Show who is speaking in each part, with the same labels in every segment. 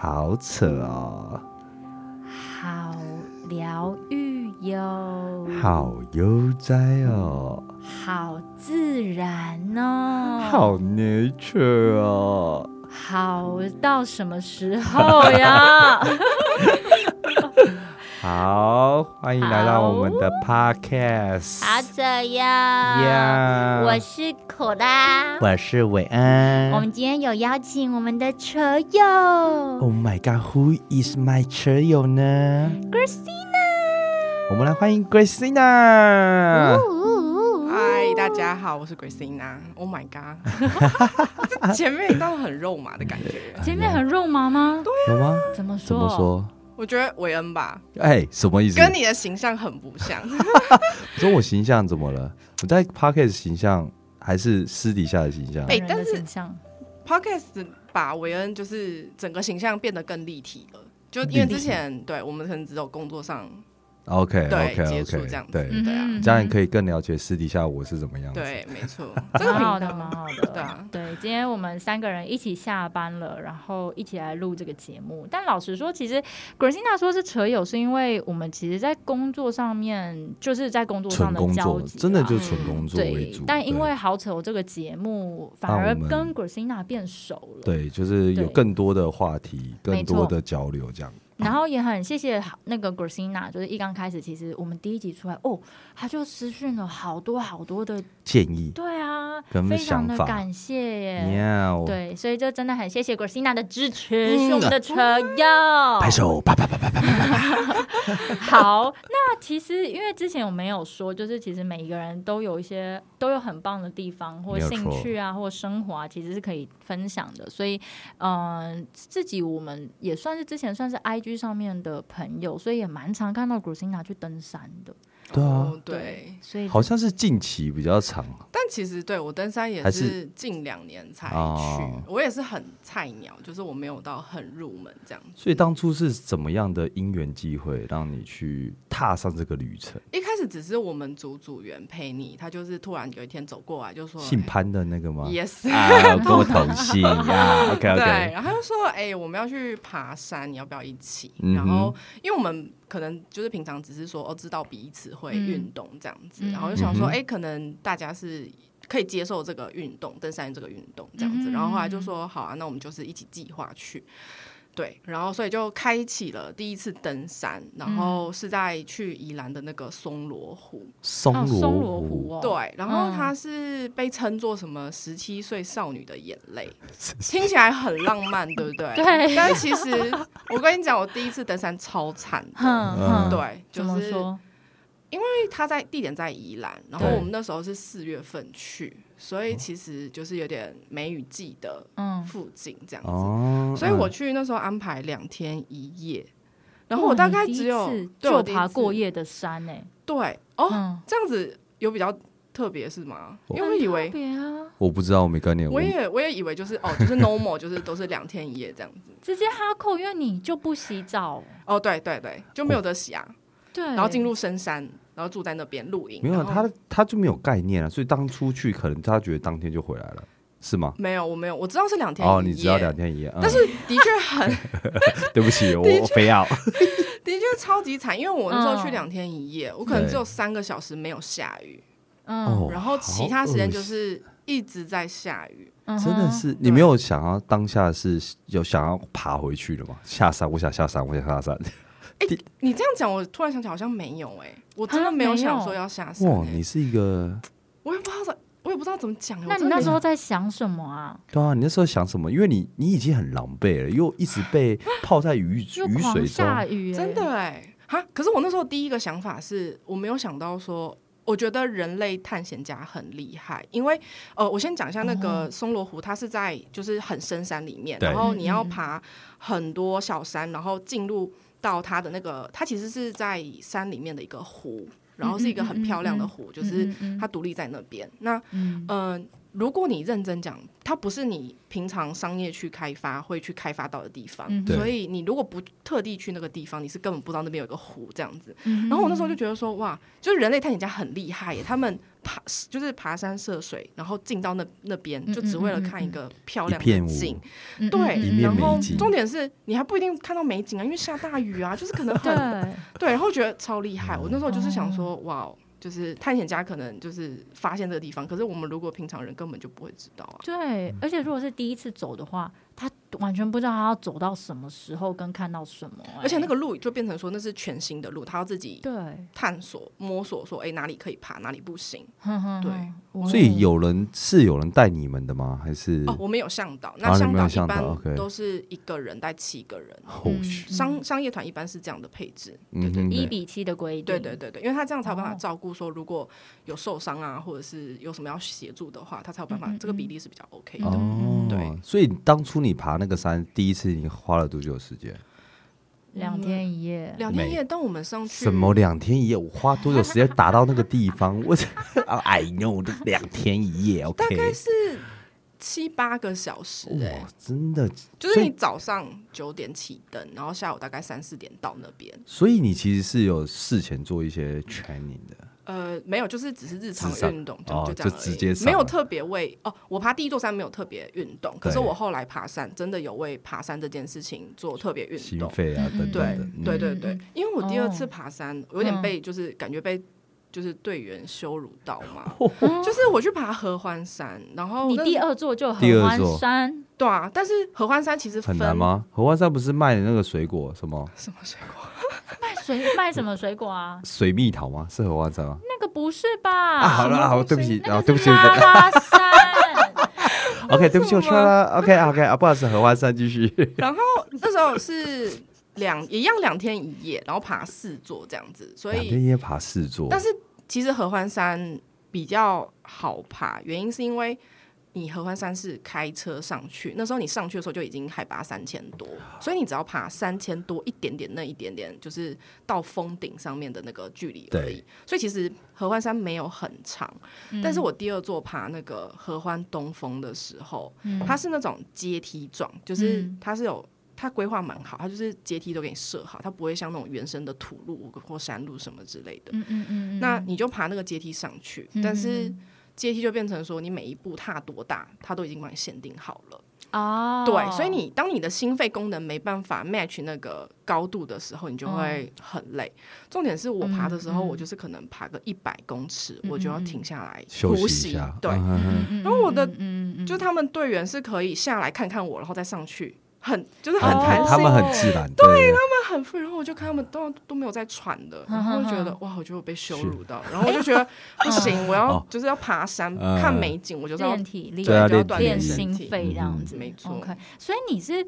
Speaker 1: 好扯哦，
Speaker 2: 好疗愈哟，
Speaker 1: 好悠哉哦，
Speaker 2: 好自然哦，
Speaker 1: 好 nature 哦，
Speaker 2: 好到什么时候呀？
Speaker 1: 好，欢迎来到我们的 podcast。
Speaker 2: 好这样
Speaker 1: 呀
Speaker 2: 我是口拉。
Speaker 1: 我是伟安。
Speaker 2: 我们今天有邀请我们的车友
Speaker 1: Oh my god，Who is my 车友呢
Speaker 2: ？Christina。
Speaker 1: 我们来欢迎 Christina。
Speaker 3: 嗨，大家好，我是 Christina。Oh my god，这 前面一段很肉麻的感觉。
Speaker 2: 前面很肉麻吗？
Speaker 1: 有吗？
Speaker 2: 怎么说？
Speaker 1: 怎么？说？
Speaker 3: 我觉得韦恩吧，
Speaker 1: 哎，什么意思？
Speaker 3: 跟你的形象很不像。
Speaker 1: 你说我形象怎么了？我在 podcast 形象还是私底下的形象？
Speaker 3: 哎
Speaker 2: 本人的
Speaker 3: 但是
Speaker 2: 形象
Speaker 3: Podcast 把韦恩就是整个形象变得更立体了，就因为之前对我们可能只有工作上
Speaker 1: OK
Speaker 3: 对
Speaker 1: OK
Speaker 3: 接触
Speaker 1: OK，
Speaker 3: 这样子
Speaker 1: 对，
Speaker 2: 嗯
Speaker 3: 对
Speaker 1: 这样你可以更了解私底下我是怎么样子。
Speaker 3: 对，没错，这个
Speaker 2: 蛮好的，
Speaker 3: 频道
Speaker 2: 蛮好的。
Speaker 3: 对啊，
Speaker 2: 对，今天我们三个人一起下班了，然后一起来录这个节目。但老实说，其实 Christina 说是扯友，是因为我们其实，在工作上面就是在工作上的
Speaker 1: 纯工作，
Speaker 2: 交集啦，
Speaker 1: 真的就纯工作为主。，
Speaker 2: 对但因
Speaker 1: 对
Speaker 2: 为好扯友这个节目，反
Speaker 1: 让我们
Speaker 2: 而跟 Christina 变熟了。
Speaker 1: 对，就是有
Speaker 2: 对
Speaker 1: 更多的话题，更
Speaker 2: 没错
Speaker 1: 多的交流，这样。
Speaker 2: 然后也很谢谢那个 Christina，就是一刚开始，其实我们第一集出来哦，他就私讯了好多好多的，
Speaker 1: 建议，
Speaker 2: 对啊，
Speaker 1: 跟
Speaker 2: 非常的感谢耶。
Speaker 1: 喵，
Speaker 2: 对，所以就真的很谢谢 Christina 的支持，我们的车友。
Speaker 1: 拍手，啪啪啪啪啪啪。
Speaker 2: 好，那其实因为之前我没有说，就是其实每一个人都有一些都有很棒的地方，或兴趣啊，或生活啊，其实是可以分享的。所以，嗯、自己我们也算是之前算是 IG 上面的朋友，所以也蛮常看到古辛娜去登山的。
Speaker 1: 对啊
Speaker 3: 哦对。
Speaker 2: 所以
Speaker 1: 好像是近期比较长，
Speaker 3: 但其实对我登山也
Speaker 1: 是
Speaker 3: 是近两年才去，
Speaker 1: 哦
Speaker 3: 我也是很菜鸟，就是我没有到很入门这样子。
Speaker 1: 所以当初是怎么样的因缘机会让你去踏上这个旅程？
Speaker 3: 一开始只是我们组组员陪你，他就是突然有一天走过来就说
Speaker 1: 姓潘的那个吗
Speaker 3: ？，yes，
Speaker 1: 啊，跟我同姓 呀。OK OK
Speaker 3: 然后他就说，哎、我们要去爬山，你要不要一起？
Speaker 1: 嗯
Speaker 3: 然后因为我们可能就是平常只是说哦，知道彼此会运动这样子，
Speaker 2: 嗯
Speaker 3: 然后就想说，
Speaker 1: 嗯哼
Speaker 3: 哎、可能大家是。可以接受这个运动，登山这个运动这样子，
Speaker 2: 嗯
Speaker 3: 然后后来就说好啊，那我们就是一起计划去，对，然后所以就开启了第一次登山，然后是在去宜兰的那个松罗湖，
Speaker 1: 松
Speaker 2: 哦，松
Speaker 1: 罗
Speaker 2: 罗湖哦，
Speaker 3: 对，然后
Speaker 2: 嗯
Speaker 3: 它是被称作什么十七岁少女的眼泪，听起来很浪漫，对不对？
Speaker 2: 对
Speaker 3: 但其实我跟你讲，我第一次登山超惨的，对，就是
Speaker 2: 说？
Speaker 3: 因为他在地点在宜兰，然后我们那时候是四月份去，所以其实就是有点梅雨季的
Speaker 2: 嗯，
Speaker 3: 附近这样子，
Speaker 1: 哦，
Speaker 3: 所以我
Speaker 1: 嗯
Speaker 3: 去那时候安排两天一夜，然后我大概只有
Speaker 2: 就爬过夜的山呢。
Speaker 3: 对哦，
Speaker 2: 嗯，
Speaker 3: 这样子有比较特别是吗？因为我以为
Speaker 1: 我不知道，我没概念。
Speaker 3: 我也我也以为就是哦，就是 normal，就是都是两天一夜这样子。
Speaker 2: 直接哈扣，因为你就不洗澡，
Speaker 3: 哦，对对对，就没有得洗啊，
Speaker 2: 对，
Speaker 3: 然后进入深山，然后住在那边露营。
Speaker 1: 没有他，他就没有概念啊，所以当初去可能他觉得当天就回来了，是吗？
Speaker 3: 没有，我没有，我知道是两天一夜。
Speaker 1: 哦，你知道两，天一夜，嗯
Speaker 3: 但是的确很
Speaker 1: 对不起，我我非要。
Speaker 3: 的确超级惨，因为我那时候去
Speaker 2: 嗯
Speaker 3: 两天一夜，我可能只有三个小时没有下雨，
Speaker 2: 嗯
Speaker 1: 哦
Speaker 3: 然后其他时间就是一直在下雨。
Speaker 2: 嗯
Speaker 1: 真的是，你没有想要当下是有想要爬回去的吗？下山，我想下山，我想下山。
Speaker 3: 你这样讲，我突然想起来好像没有哎、我真的
Speaker 2: 啊没有
Speaker 3: 想说要下山、
Speaker 1: 哇，
Speaker 3: 欸
Speaker 1: 你是一个，
Speaker 3: 我也不知道怎，我也不知道怎么讲、欸。
Speaker 2: 那你那时候在想什么啊？
Speaker 1: 对啊，你那时候想什么？因为你你已经很狼狈了，又一直被泡在雨雨 水中，
Speaker 2: 下雨、欸，
Speaker 3: 真的哎、哈！可是我那时候第一个想法是我没有想到说，我觉得人类探险家很厉害，因为呃，我先讲一下那个松罗湖，它是在就是很深山里面，然后你要爬很多小山，然后进入到它的那个，它其实是在山里面的一个湖，然后是一个很漂亮的湖，就是它独立在那边。那
Speaker 2: 嗯
Speaker 3: 嗯、如果你认真讲，它不是你平常商业去开发会去开发到的地方，
Speaker 2: 嗯
Speaker 3: 所以你如果不特地去那个地方，你是根本不知道那边有个湖这样子。
Speaker 2: 嗯
Speaker 3: 然后我那时候就觉得说，哇，就是人类探险家很厉害耶，他们爬就是爬山涉水，然后进到那那边，就只为了看一个漂亮的景。
Speaker 2: 嗯
Speaker 3: 对然后重点是你还不一定看到美景啊，因为下大雨啊，就是可能很
Speaker 2: 对，
Speaker 3: 对，然后觉得超厉害。我那时候就是想
Speaker 2: 哦。
Speaker 3: 说，哇，就是探险家可能就是发现这个地方，可是我们如果平常人根本就不会知道啊。
Speaker 2: 对，而且如果是第一次走的话，他完全不知道他要走到什么时候跟看到什么、
Speaker 3: 而且那
Speaker 2: 个
Speaker 3: 个路就变成说那是全新的路，他要自己
Speaker 2: 对，
Speaker 3: 探索、摸索，说哎哪里可以爬，哪里不行。
Speaker 2: 哼哼
Speaker 3: 对
Speaker 1: 所以有人是有人带你们的吗？还是
Speaker 3: 哦，我们有向导，
Speaker 1: 啊
Speaker 3: 那向
Speaker 1: 导
Speaker 3: 导一般都是一个人带七个人？商商业团一般是这样的配置。
Speaker 2: 一比七的规定，
Speaker 3: 对对对对，因为他这样才有办法
Speaker 2: 哦
Speaker 3: 照顾说，如果有受伤啊，或者是有什么要协助的话，他才有办法，
Speaker 2: 嗯嗯
Speaker 3: 这个比例是比较 OK 的。
Speaker 1: 哦，
Speaker 3: 对，
Speaker 1: 所以当初你爬那个山，第一次你花了多久时间？
Speaker 2: 两天一夜，
Speaker 3: 两天一夜，但我们上去
Speaker 1: 什么两天一夜？我花多久时间达到那个地方？我 啊，I know，就两天一夜
Speaker 3: 大概。是七八个小时哎、
Speaker 1: 哇，真的，
Speaker 3: 就是你早上九点起登，然后下午大概三四点到那边。
Speaker 1: 所以你其实是有事前做一些 training 的。
Speaker 3: 呃，没有，就是只是日常运动，就
Speaker 1: 哦
Speaker 3: 就这样而已
Speaker 1: 就直接上了
Speaker 3: 没有特别为哦。我爬第一座山没有特别运动，可是我后来爬山真的有为爬山这件事情做特别运动。
Speaker 1: 心肺啊，
Speaker 2: 嗯
Speaker 1: 等等
Speaker 3: 对对对对
Speaker 2: 嗯，
Speaker 3: 因为我第二次
Speaker 2: 哦
Speaker 3: 爬山，有点被就是感觉被就是队员羞辱到嘛，
Speaker 1: 哦
Speaker 3: 就是我去爬合欢山，然后
Speaker 2: 你第二座就合欢山，
Speaker 3: 对啊，但是合欢山其实
Speaker 1: 很难？吗？合欢山不是卖的那个水果什么
Speaker 3: 什么水果？
Speaker 2: 卖水卖什么水果啊？
Speaker 1: 水蜜桃吗？是荷花山吗？
Speaker 2: 那个不是吧？
Speaker 1: 啊，好了，好，
Speaker 3: 东西
Speaker 1: 对不起，
Speaker 2: 那个
Speaker 1: 啊，对不起
Speaker 2: 是拉拉山。
Speaker 1: ，OK，对不起，我错了，OK OK 啊，不好意思，荷花山继续。
Speaker 3: 然后那时候是两一样两天一夜，然后爬四座这样子，所
Speaker 1: 两
Speaker 3: 以
Speaker 1: 天一夜爬四座，
Speaker 3: 但是其实合欢山比较好爬，原因是因为你合欢山是开车上去，那时候你上去的时候就已经海拔三千多，所以你只要爬三千多一点点，那一点点就是到峰顶上面的那个距离而已。所以其实合欢山没有很长，
Speaker 2: 嗯
Speaker 3: 但是我第二座爬那个合欢东峰的时候，
Speaker 2: 嗯
Speaker 3: 它是那种阶梯状，就是
Speaker 2: 嗯
Speaker 3: 它是有。它规划蛮好，它就是阶梯都给你设好，它不会像那种原生的土路或山路什么之类的。
Speaker 2: 嗯嗯嗯嗯，
Speaker 3: 那你就爬那个阶梯上去，
Speaker 2: 嗯
Speaker 3: 但是阶梯就变成说，你每一步踏多大，它都已经帮你限定好了。
Speaker 2: 哦，
Speaker 3: 对，所以你当你的心肺功能没办法 match 那个高度的时候，你就会很累。重点是我爬的时候，我就是可能爬个一百公尺，
Speaker 2: 嗯
Speaker 3: 我就要停下来
Speaker 1: 休
Speaker 3: 呼吸
Speaker 1: 息一下。。
Speaker 3: 对，然后我的就他们队员是可以下来看看我，然后再上去，很就是很
Speaker 2: 哦
Speaker 3: 弹性，
Speaker 1: 他们很自然，对，
Speaker 3: 他们很 free，然后我就看他们都都没有在喘的，然后我就觉得哇，我觉得我被羞辱到，然后我就觉得不行，我要
Speaker 1: 哦。
Speaker 3: 就是要爬山
Speaker 1: 嗯。
Speaker 3: 看美景，我就是要
Speaker 2: 练体力，
Speaker 1: 对啊
Speaker 3: 就要
Speaker 1: 练
Speaker 2: 心。肺这样子，
Speaker 3: 嗯。没错。
Speaker 2: 所以你是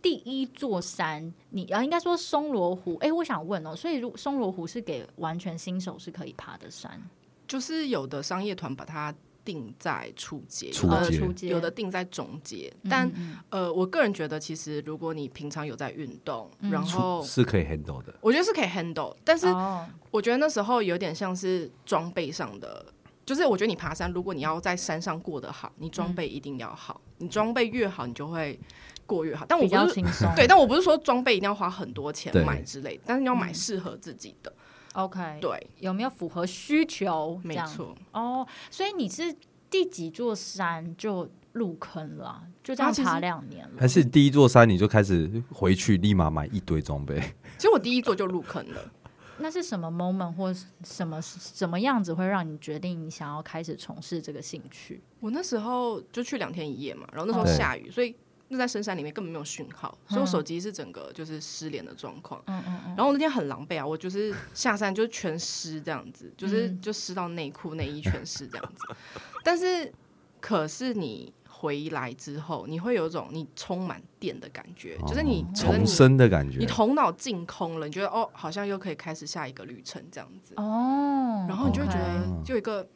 Speaker 2: 第一座山，你啊应该说松罗湖。哎，我想问哦，所以如松罗湖是给完全新手是可以爬的山，
Speaker 3: 就是有的商业团把它定在初阶，
Speaker 1: 初
Speaker 3: 有的
Speaker 1: 阶。
Speaker 3: 有的定在中阶，
Speaker 2: 嗯
Speaker 3: 但
Speaker 2: 嗯
Speaker 3: 呃，我个人觉得其实如果你平常有在运动，
Speaker 2: 嗯。
Speaker 3: 然后
Speaker 1: 是可以 handle 的。
Speaker 3: 我觉得是可以 handle，但是
Speaker 2: 哦，
Speaker 3: 我觉得那时候有点像是装备上的，就是我觉得你爬山，如果你要在山上过得好，你装备一定要好，你装备越好，你就会过越好。但我不是。对，但我不是说装备一定要花很多钱买之类，但是你要买
Speaker 2: 嗯。
Speaker 3: 适合自己的。
Speaker 2: ，OK，
Speaker 3: 对，
Speaker 2: 有没有符合需求？
Speaker 3: 没错。
Speaker 2: 哦，所以你是第几座山就入坑了啊、就这样爬两年了。
Speaker 1: 还是第一座山你就开始回去立马买一堆装备？
Speaker 3: 其实我第一座就入坑了。
Speaker 2: 那是什么 moment 或什么什么样子会让你决定你想要开始从事这个兴趣？
Speaker 3: 我那时候就去两天一夜嘛，然后那时候下雨，所以那在深山里面根本没有讯号，所以我手机是整个就是失联的状况。
Speaker 2: 嗯嗯嗯，
Speaker 3: 然后我那天很狼狈啊，我就是下山就全湿这样子，就是
Speaker 2: 嗯
Speaker 3: 就湿到内裤内衣全湿这样子。但是可是你回来之后，你会有一种你充满电的感觉，就是你
Speaker 1: 重生的感觉
Speaker 3: 你。头脑净空了，你觉得哦，好像又可以开始下一个旅程这样子。
Speaker 2: 哦，
Speaker 3: 然后你就会觉得就有一个，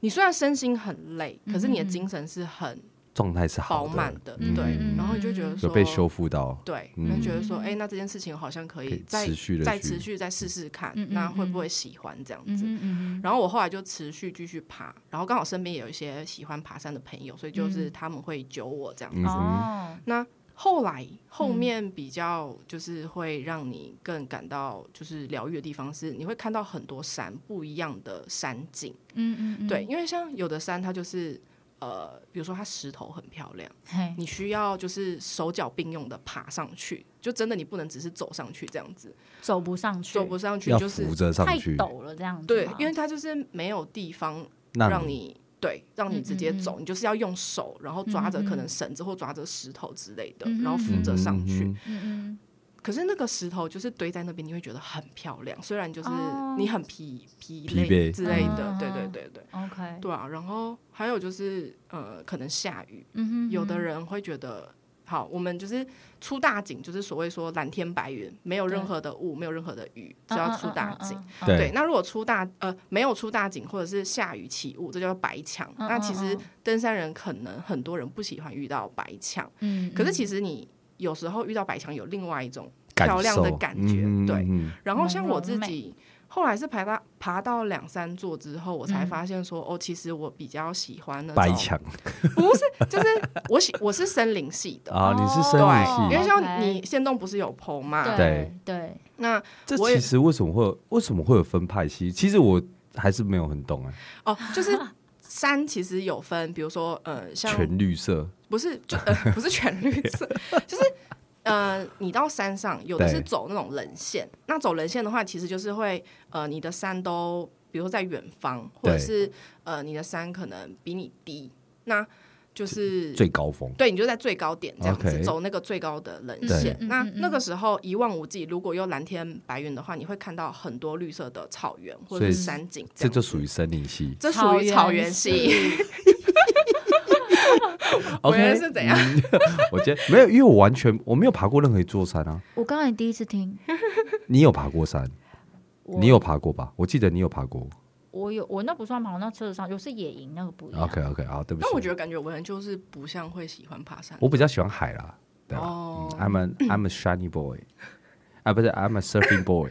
Speaker 3: 你虽然身心很累，可是你的精神是很
Speaker 1: 状态是好
Speaker 3: 饱满的，
Speaker 1: 嗯。
Speaker 3: 对
Speaker 2: 嗯，
Speaker 3: 然后你就觉得说
Speaker 1: 被修复到，
Speaker 3: 对，
Speaker 1: 嗯。
Speaker 3: 那觉得说，哎、那这件事情好像可
Speaker 1: 可以
Speaker 3: 以再
Speaker 1: 持续地
Speaker 3: 再
Speaker 1: 去
Speaker 3: 持续再试试看，
Speaker 2: 嗯嗯
Speaker 3: 那会
Speaker 2: 嗯
Speaker 3: 不会喜欢这样
Speaker 2: 嗯
Speaker 3: 子？然后我后来就持续继续爬，然后刚好身边也有一些喜欢爬山的朋友，所以就是
Speaker 2: 嗯。
Speaker 3: 他们会揪我这样子。
Speaker 1: 嗯，
Speaker 2: 哦，
Speaker 3: 那后来后
Speaker 2: 嗯
Speaker 3: 面比较就是会让你更感到就是疗愈的地方是，你会看到很多山不一样的山景。
Speaker 2: 嗯嗯嗯，
Speaker 3: 对，，因为像有的山它就是呃，比如说它石头很漂亮。你需要就是手脚并用的爬上去，就真的你不能只是走上去这样子，
Speaker 2: 走不上去，
Speaker 3: 走不上去就是
Speaker 1: 扶着上
Speaker 2: 太
Speaker 1: 去，
Speaker 2: 陡了，这样子吗。
Speaker 3: 对，因为它就是没有地方
Speaker 1: 让
Speaker 3: 让你对让你直接
Speaker 2: 嗯嗯
Speaker 3: 走，你就是要用手，然后抓着可能绳子或抓着石头之类的
Speaker 2: 嗯，
Speaker 3: 然后扶
Speaker 2: 嗯
Speaker 3: 着上去。
Speaker 1: 嗯。
Speaker 2: 嗯嗯，
Speaker 3: 可是那个石头就是堆在那边，你会觉得很漂亮，虽然就是
Speaker 2: 哦。
Speaker 3: 你很疲疲
Speaker 1: 疲
Speaker 3: 累之类
Speaker 2: 嗯。
Speaker 3: 的，对对对对。
Speaker 2: OK，
Speaker 3: 对啊，然后还有就是呃，可能下雨，
Speaker 2: 嗯哼，
Speaker 3: 有的人会觉得，好，我们就是出大景，就是所谓说蓝天白云，没有任何的雾，没有任何的雨，只要出大景。，
Speaker 1: 对。
Speaker 3: 对，那如果出大呃没有出大景，或者是下雨起雾，这叫白墙。
Speaker 2: 嗯
Speaker 3: 那其实
Speaker 2: 嗯
Speaker 3: 登山人可能很多人不喜欢遇到白墙，
Speaker 2: 嗯，
Speaker 3: 可是其
Speaker 2: 实
Speaker 3: 实你有时候遇到白墙有另外一种漂亮的感觉，对。然后像我自己。后来是爬到爬到两三座之后，我才
Speaker 2: 嗯。
Speaker 3: 发现说，哦，其实我比较喜欢那种，
Speaker 1: 白墙
Speaker 3: 不是，就是我喜 我是森林系的，
Speaker 1: 啊，你是
Speaker 3: 森
Speaker 1: 林系，
Speaker 3: 因为像你仙洞不是有 PO 吗？
Speaker 2: 对对，
Speaker 3: 那
Speaker 1: 这
Speaker 3: 我
Speaker 1: 其实为什么会有为什么会有分派系？其实我还是没有很懂哎，
Speaker 3: 哦，就是山其实有分，比如说呃，像
Speaker 1: 全绿色，
Speaker 3: 不是就呃 不是全绿色，就是呃，你到山上有的是走那种人线，那走人线的话，其实就是会呃，你的山都比如说在远方，或者是呃，你的山可能比你低，那就是
Speaker 1: 最高峰，
Speaker 3: 对，你就在最高点这样子走那个最高的人线。那那个时候一望无际，如果有蓝天白云的话，你会看到很多绿色的草原或者是山景
Speaker 1: 这就属于森林系。
Speaker 3: 这属于草原系。我
Speaker 1: OK
Speaker 3: 是怎样？
Speaker 1: 嗯 我觉得没有，因为我完全我没有爬过任何一座山啊。
Speaker 2: 我刚才第一次听，
Speaker 1: 你有爬过山？你有爬过吧？我记得你有爬过。
Speaker 2: 我有我那不算爬，我那车子上有是野营，那个不一样。
Speaker 1: OK OK，好，对不起。
Speaker 3: 但我觉得感觉我人就是不像会喜欢爬山。
Speaker 1: 我比较喜欢海啦，对吧、
Speaker 3: 哦
Speaker 1: 嗯、？I'm a I'm a shiny boy，啊不是 I'm a surfing boy。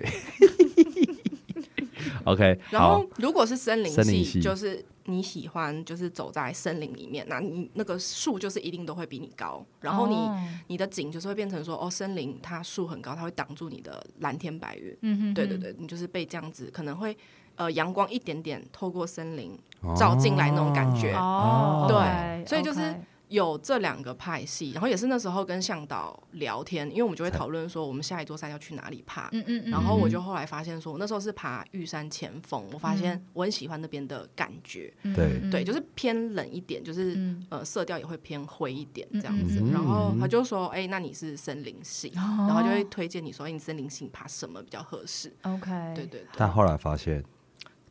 Speaker 1: OK，
Speaker 3: 然后，如果是森林系，
Speaker 1: 森林系
Speaker 3: 就是你喜欢，就是走在森林里面，那你那个树就是一定都会比你高，然后你、
Speaker 2: 哦
Speaker 3: 你的景就是会变成说，哦，森林它树很高，它会挡住你的蓝天白云。
Speaker 2: 嗯哼，
Speaker 3: 对对，对，你就是被这样子，可能会呃阳光一点点透过森林照进来那种感觉。
Speaker 2: 哦，
Speaker 3: 对所以就是有这两个派系，然后也是那时候跟向导聊天，因为我们就会讨论说我们下一座山要去哪里爬。
Speaker 2: 嗯嗯嗯，
Speaker 3: 然后我就后来发现说，我那时候是爬玉山前锋，我发现我很喜欢那边的感觉，
Speaker 1: 对。
Speaker 2: 嗯
Speaker 3: 对，就是偏冷一点，就是、
Speaker 2: 嗯。
Speaker 3: 呃色调也会偏灰一点这样子。然后他就说，哎、那你是森林系，
Speaker 2: 哦。
Speaker 3: 然后就会推荐你说，哎、你森林系爬什么比较合适
Speaker 2: ？OK，
Speaker 3: 对对对。
Speaker 1: 但后来发现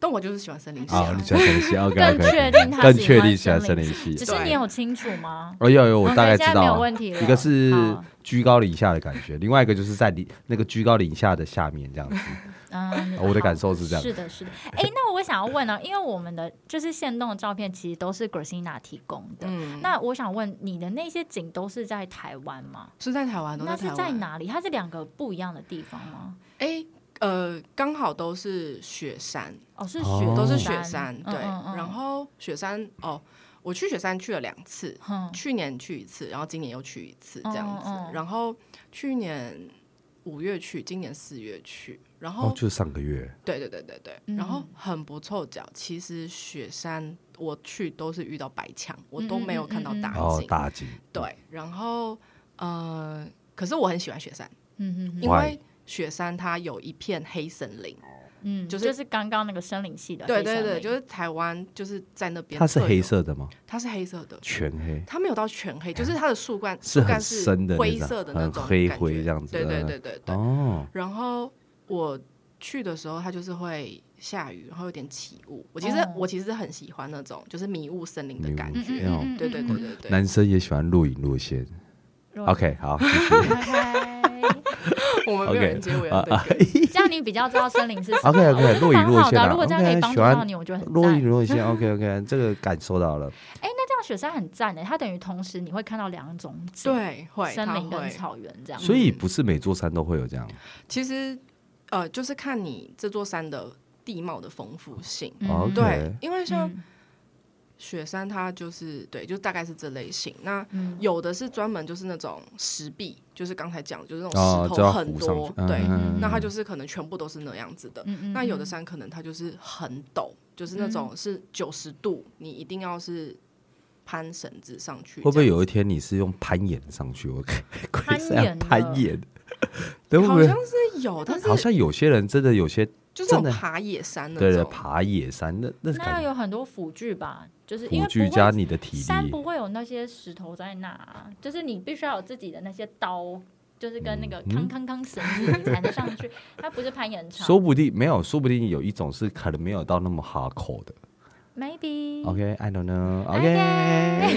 Speaker 3: 但我就是喜欢森林系、
Speaker 1: 啊，
Speaker 3: 啊
Speaker 1: 你。喜欢森林系，OK
Speaker 2: 更确定他
Speaker 1: 更确定喜欢
Speaker 2: 森林
Speaker 1: 系
Speaker 2: 只。是你有清楚吗？
Speaker 1: 哦，有有，我大概知道。
Speaker 2: 问题。
Speaker 1: 一个是居高临下的感觉，另外一个就是在你那个居高临下的下面这样子。
Speaker 2: 嗯，
Speaker 1: 我的感
Speaker 2: 受
Speaker 1: 受是这样。
Speaker 2: 是的，是的。哎，那我想要问呢，因为我们的就是现动的照片其实都是 Gracina 提供的。
Speaker 3: 嗯，
Speaker 2: 那我想问，你的那些景都是在台湾吗？
Speaker 3: 是在台湾，都
Speaker 2: 那是
Speaker 3: 在台湾。
Speaker 2: 在哪里？它是两个不一样的地方吗？
Speaker 3: 哎、呃，刚好都是雪山，
Speaker 2: 哦，是
Speaker 1: 哦
Speaker 2: 雪，
Speaker 3: 都是雪山，对。
Speaker 2: 嗯嗯
Speaker 3: 然后雪山，哦，我去雪山去了两次，
Speaker 2: 嗯
Speaker 3: 去年去一次，然后今年又去一次，这样子。
Speaker 2: 嗯嗯嗯
Speaker 3: 然后去年五月去，今年四月去，然后、
Speaker 1: 哦，就上个月。
Speaker 3: 对对对对对，
Speaker 2: 嗯
Speaker 3: 然后很不凑巧，其实雪山我去都是遇到白墙，我都没有看到大
Speaker 1: 哦
Speaker 3: 景。，
Speaker 1: 大景。
Speaker 3: 对，然后呃，可是我很喜欢雪山，
Speaker 2: 嗯嗯
Speaker 3: 因？为雪山它有一片黑森林。
Speaker 2: 嗯，
Speaker 3: 就
Speaker 2: 就是是刚刚那个森林系的
Speaker 3: 对对对，就是台湾就是在那边，
Speaker 1: 它是黑，色的吗？
Speaker 3: 它是黑色的，
Speaker 1: 全黑，
Speaker 3: 它没有到全黑，就是它的树冠
Speaker 1: 是很
Speaker 3: 树干是
Speaker 1: 深的
Speaker 3: 灰色的那种
Speaker 1: 黑灰这样子
Speaker 3: 对对
Speaker 1: 嗯
Speaker 3: 对对对。
Speaker 1: 哦，
Speaker 3: 然后我去的时候，它就是会下雨，然后有点起雾。我其实、
Speaker 2: 哦
Speaker 3: 我其实很喜欢那种就是迷雾森林的感觉。对对对对对。
Speaker 1: 男生也喜欢录影路线。OK，好，
Speaker 3: 我们没有
Speaker 1: OK
Speaker 3: 人接我要
Speaker 1: 啊
Speaker 3: 的歌。
Speaker 2: 这样你比较知道森林是什么。
Speaker 1: OK，OK，若隐若现啊
Speaker 2: 蛮好的如果这样可以
Speaker 1: OK，
Speaker 2: 帮助到你，我觉得很
Speaker 1: 录
Speaker 2: 赞。
Speaker 1: 影路线，OK OK，这个感受到了。
Speaker 2: 哎那这样雪山很赞的，它等于同时你会看到两种景，
Speaker 3: 对，会它
Speaker 2: 森林跟。草原这样。
Speaker 1: 所以不是每座山都会有这样。
Speaker 3: 其实呃，就是看你这座山的地貌的丰富性。
Speaker 2: 嗯
Speaker 1: OK
Speaker 3: 对，因为像
Speaker 2: 嗯
Speaker 3: 雪山，它就是对，就大概是这类型。那
Speaker 2: 嗯
Speaker 3: 有的是专门就是那种石壁，就是刚才讲的，就是那种石头很多，对，
Speaker 1: 嗯
Speaker 3: 那它就是可能全部都是那样子的。那有的山可能它就是很陡，就是那种是九十度，你一定要是攀绳子上去。
Speaker 1: 会不会有一天你是用攀岩上去？我看
Speaker 2: 攀岩
Speaker 1: 攀岩，对不对
Speaker 3: 好像？是有，但是
Speaker 1: 好像有些人真的有些
Speaker 3: 就是爬野山的
Speaker 1: 对对。爬野山，那那是
Speaker 2: 那
Speaker 1: 感觉
Speaker 2: 有很多辅具吧，就是因
Speaker 1: 辅
Speaker 2: 为
Speaker 1: 加你的体力，
Speaker 2: 山不会有那些石头在那啊，就是你必须要有自己的那些刀，就是跟那个
Speaker 1: 嗯
Speaker 2: 康康康绳子，你才能上去。它不是攀岩场
Speaker 1: 说不定没有，说不定有一种是可能没有到那么 hardcore 的。
Speaker 2: ，maybe。
Speaker 1: OK，I don't know。
Speaker 2: OK
Speaker 1: OK，